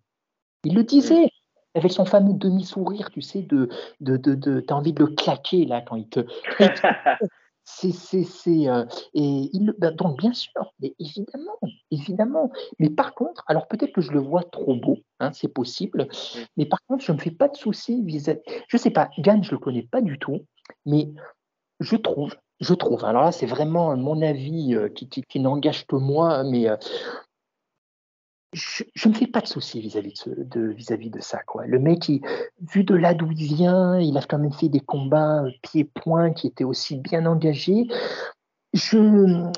Il le disait avec son fameux demi-sourire, tu sais, de, de, de, de tu as envie de le claquer là quand il te. c'est, c'est, c'est, euh, et il, ben, donc bien sûr, mais évidemment, évidemment. Mais par contre, alors peut-être que je le vois trop beau, hein, c'est possible. Mais par contre, je ne me fais pas de soucis vis-à-vis. Je sais pas, Gann, je le connais pas du tout, mais je trouve, je trouve. Alors là, c'est vraiment mon avis euh, qui, qui, qui n'engage que moi, mais euh, je ne me fais pas de soucis vis-à-vis de, vis-à-vis de ça. Quoi. Le mec, vu de là d'où il vient, il a quand même fait des combats euh, pieds-points qui étaient aussi bien engagés. Je,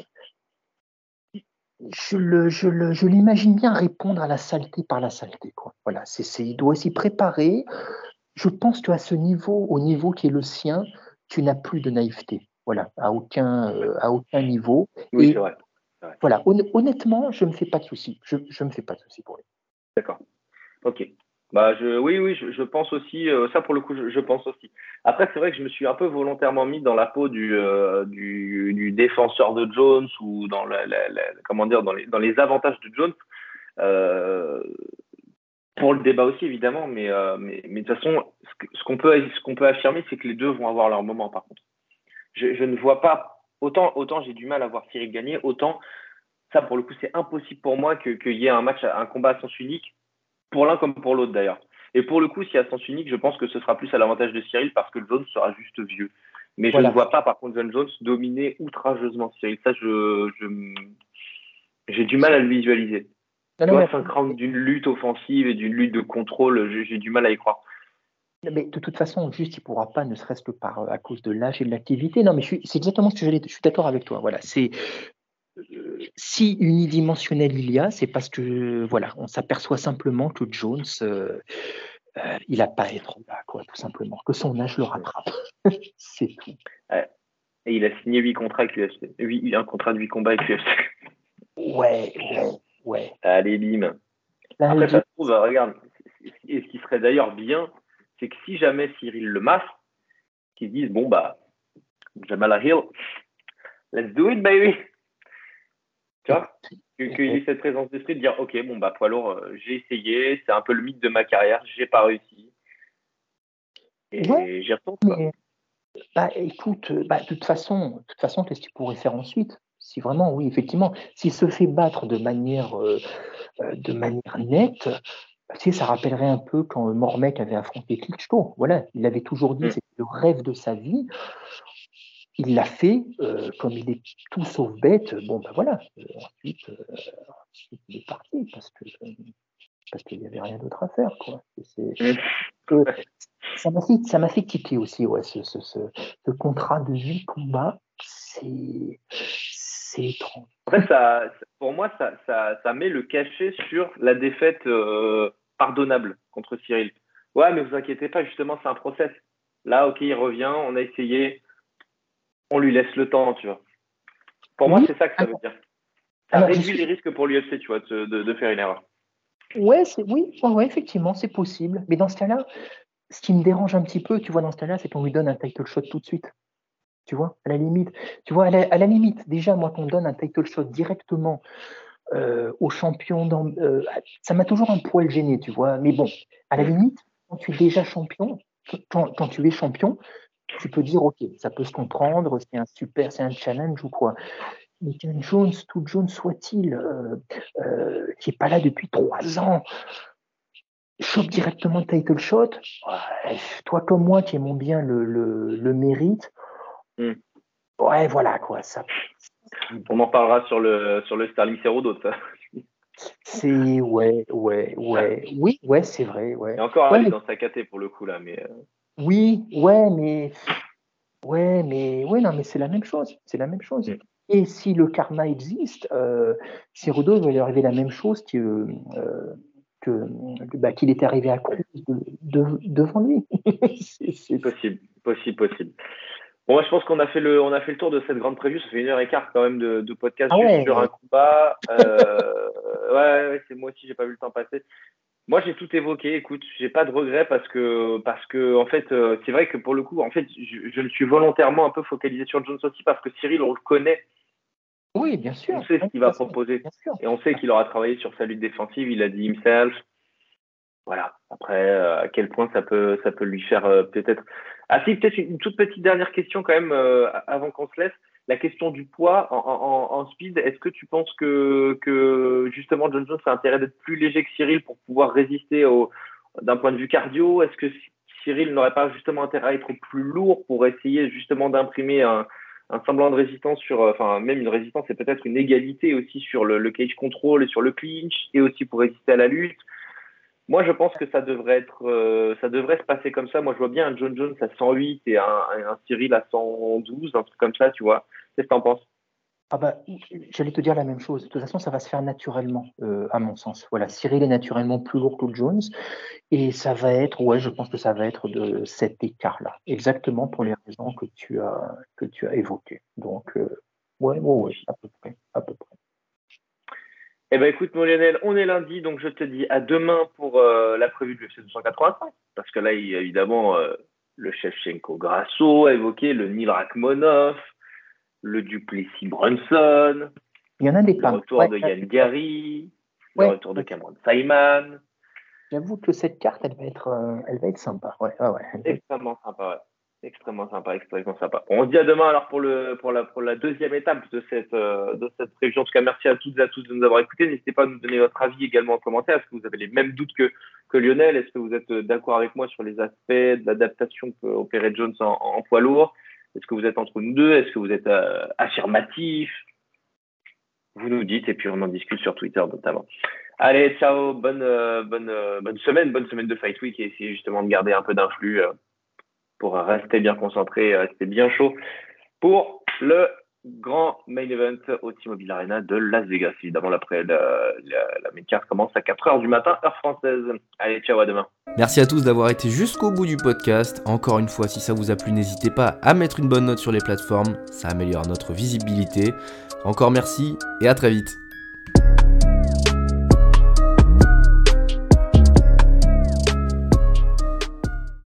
je, le, je, le, je l'imagine bien répondre à la saleté par la saleté. Quoi. Voilà, c'est, c'est, il doit s'y préparer. Je pense qu'à ce niveau, au niveau qui est le sien, tu n'as plus de naïveté. Voilà, à aucun, euh, à aucun niveau. Oui, c'est vrai. Voilà, honnêtement, je ne me fais pas de soucis. Je ne me fais pas de soucis pour lui. D'accord. Ok. Bah, je, oui, oui, je, pense aussi, euh, ça pour le coup, je, pense aussi. Après, c'est vrai que je me suis un peu volontairement mis dans la peau du, euh, du, défenseur de Jones ou dans, la, comment dire, dans, les, dans les avantages de Jones. Euh, pour le débat aussi, évidemment, mais, mais, mais, de toute façon, ce qu'on peut, ce qu'on peut affirmer, c'est que les deux vont avoir leur moment, par contre. Je, je ne vois pas Autant, autant j'ai du mal à voir Cyril gagner, autant ça, pour le coup, c'est impossible pour moi qu'il y ait un match, un combat à sens unique, pour l'un comme pour l'autre d'ailleurs. Et pour le coup, s'il y a sens unique, je pense que ce sera plus à l'avantage de Cyril parce que Jones sera juste vieux. Mais je ne vois pas, par contre, John Jones dominer outrageusement Cyril. Ça, je, j'ai du mal à le visualiser. Non, non, cinq d'une lutte offensive et d'une lutte de contrôle, j'ai du mal à y croire. Mais de toute façon, juste, il ne pourra pas, ne serait-ce que par, euh, à cause de l'âge et de l'activité. Non, mais c'est exactement ce que j'allais. Je suis d'accord avec toi. Voilà, c'est euh, si unidimensionnel il y a, c'est parce que voilà, on s'aperçoit simplement que Jones, euh, il n'a pas à être là, quoi, tout simplement. Que son âge le rattrape. c'est tout. Et il a signé 8 contrats avec l'UFC. un contrat de 8 combats avec l'UFC. Ouais, ouais, ouais. Allez, bim. Après, ça se trouve, regarde, et ce qui serait d'ailleurs bien, c'est que si jamais Cyril le masse, qu'ils disent bon bah Jamal Hill, let's do it baby. Tu vois Qu'il ait cette présence d'esprit de dire ok bon bah poids lourd, euh, j'ai essayé, c'est un peu le mythe de ma carrière, j'ai pas réussi. Et j'y retourne. Bah écoute, bah, de toute façon, de toute façon, qu'est-ce qu'il pourrait faire ensuite? Si vraiment, oui, effectivement, s'il se fait battre de manière, euh, euh, de manière nette, tu sais, ça rappellerait un peu quand Mormec avait affronté Klitschko. Voilà, il avait toujours dit, mm. c'était le rêve de sa vie. Il l'a fait, euh, comme il est tout sauf bête. Bon, ben voilà. Euh, ensuite, il est parti parce que parce qu'il n'y avait rien d'autre à faire. Quoi. Mm. ça m'a fait, ça m'a fait quitter aussi, ouais, ce, ce, ce, contrat de vie combat. C'est, c'est étrange. Après, ça, pour moi, ça, ça, ça, met le cachet sur la défaite euh, pardonnable contre Cyril. Ouais, mais vous inquiétez pas, justement, c'est un process. Là, ok, il revient, on a essayé, on lui laisse le temps, tu vois. Pour moi, c'est ça que ça veut dire. Ça réduit les risques pour l'UFC, tu vois, de, de, faire une erreur. Ouais, oui, ouais, effectivement, c'est possible. Mais dans ce cas-là, ce qui me dérange un petit peu, tu vois, dans ce cas-là, c'est qu'on lui donne un title shot tout de suite. Tu vois, à la limite. Tu vois, à la, limite, déjà, moi, qu'on donne un title shot directement euh, au champion, dans, euh, ça m'a toujours un poil gêné, tu vois. Mais bon, à la limite, quand tu es déjà champion, quand, tu es champion, tu peux dire, OK, ça peut se comprendre, c'est un super, c'est un challenge ou quoi. Mais qu'un Jones, tout Jones soit-il, euh, euh, qui n'est pas là depuis trois ans, chope directement le title shot, toi comme moi qui aimons bien le, le, mérite, hmm. ouais, voilà quoi. Ça, On en parlera sur le, sur le Starling d'autres. C'est ouais, ouais, ouais, oui, ouais, c'est vrai, ouais. Et encore, elle est dans sa caté pour le coup là, mais. Euh. Oui, ouais, mais ouais, mais ouais, non, mais c'est la même chose, c'est la même chose. Hmm. Et si le karma existe, euh, va lui arriver la même chose que, euh, que bah, qu'il était arrivé à Cruz devant lui. c'est possible, possible, possible. Bon, moi, je pense qu'on a fait le, on a fait le tour de cette grande prévue. Ça fait une heure et quart quand même de, podcast ah sur un combat. Euh, ouais, ouais c'est moi aussi, j'ai pas vu le temps passer. Moi, j'ai tout évoqué. Écoute, j'ai pas de regrets parce que, parce que, en fait, euh, c'est vrai que pour le coup, en fait, je, je, me suis volontairement un peu focalisé sur Jones aussi parce que Cyril, on le connaît. Oui, bien sûr. On sait ce qu'il va proposer. Et on sait qu'il aura travaillé sur sa lutte défensive. Il a dit himself. Voilà. Après, euh, à quel point ça peut, ça peut lui faire euh, peut-être. Ah si, peut-être une, toute petite dernière question quand même euh, avant qu'on se laisse. La question du poids en, en, en speed, est-ce que tu penses que, que justement John Jones a intérêt d'être plus léger que Cyril pour pouvoir résister au, d'un point de vue cardio? Est-ce que Cyril n'aurait pas justement intérêt à être plus lourd pour essayer justement d'imprimer un, un semblant de résistance sur, euh, enfin même une résistance et peut-être une égalité aussi sur le, cage control et sur le clinch et aussi pour résister à la lutte? Moi, je pense que ça devrait être, euh, ça devrait se passer comme ça. Moi, je vois bien un John Jones à 108 et un, Cyril à 112, un truc comme ça, tu vois. Qu'est-ce que t'en penses? Ah bah, j'allais te dire la même chose. De toute façon, ça va se faire naturellement, euh, à mon sens. Voilà, Cyril est naturellement plus lourd que Jones, et ça va être, ouais, je pense que ça va être de cet écart-là, exactement pour les raisons que tu as que tu as évoquées. Donc, euh, ouais, ouais, ouais, à peu près, à peu près. Eh ben, écoute, mon Lionel, on est lundi, donc je te dis à demain pour euh, la prévue de l'UFC 285, parce que là, il y a évidemment le chef Shevchenko Grasso a évoqué le Nil Rakhmonov le Duplessis Brunson. Il y en a des Le retour de Yann Gary, le retour de Cameron Simon. J'avoue que cette carte, elle va être, euh, elle va être sympa. Ouais, ouais, Extrêmement sympa, ouais. Extrêmement sympa, extrêmement sympa. On se dit à demain alors pour, le, pour, la, pour la deuxième étape de cette, euh, de cette région. En tout cas, merci à toutes et à tous de nous avoir écoutés. N'hésitez pas à nous donner votre avis également en commentaire. Est-ce que vous avez les mêmes doutes que, que Lionel? Est-ce que vous êtes d'accord avec moi sur les aspects de l'adaptation que opérer Jones en poids lourd? Est-ce que vous êtes entre nous deux? Est-ce que vous êtes euh, affirmatif? Vous nous dites et puis on en discute sur Twitter notamment. Allez, ciao, bonne, euh, bonne, euh, bonne semaine, bonne semaine de Fight Week et essayez justement de garder un peu d'influx pour rester bien concentré, rester bien chaud pour le grand main event au T-Mobile Arena de Las Vegas. Évidemment, après la, la, main card commence à 4h du matin, heure française. Allez, ciao, à demain. Merci à tous d'avoir été jusqu'au bout du podcast. Encore une fois, si ça vous a plu, n'hésitez pas à mettre une bonne note sur les plateformes. Ça améliore notre visibilité. Encore merci et à très vite.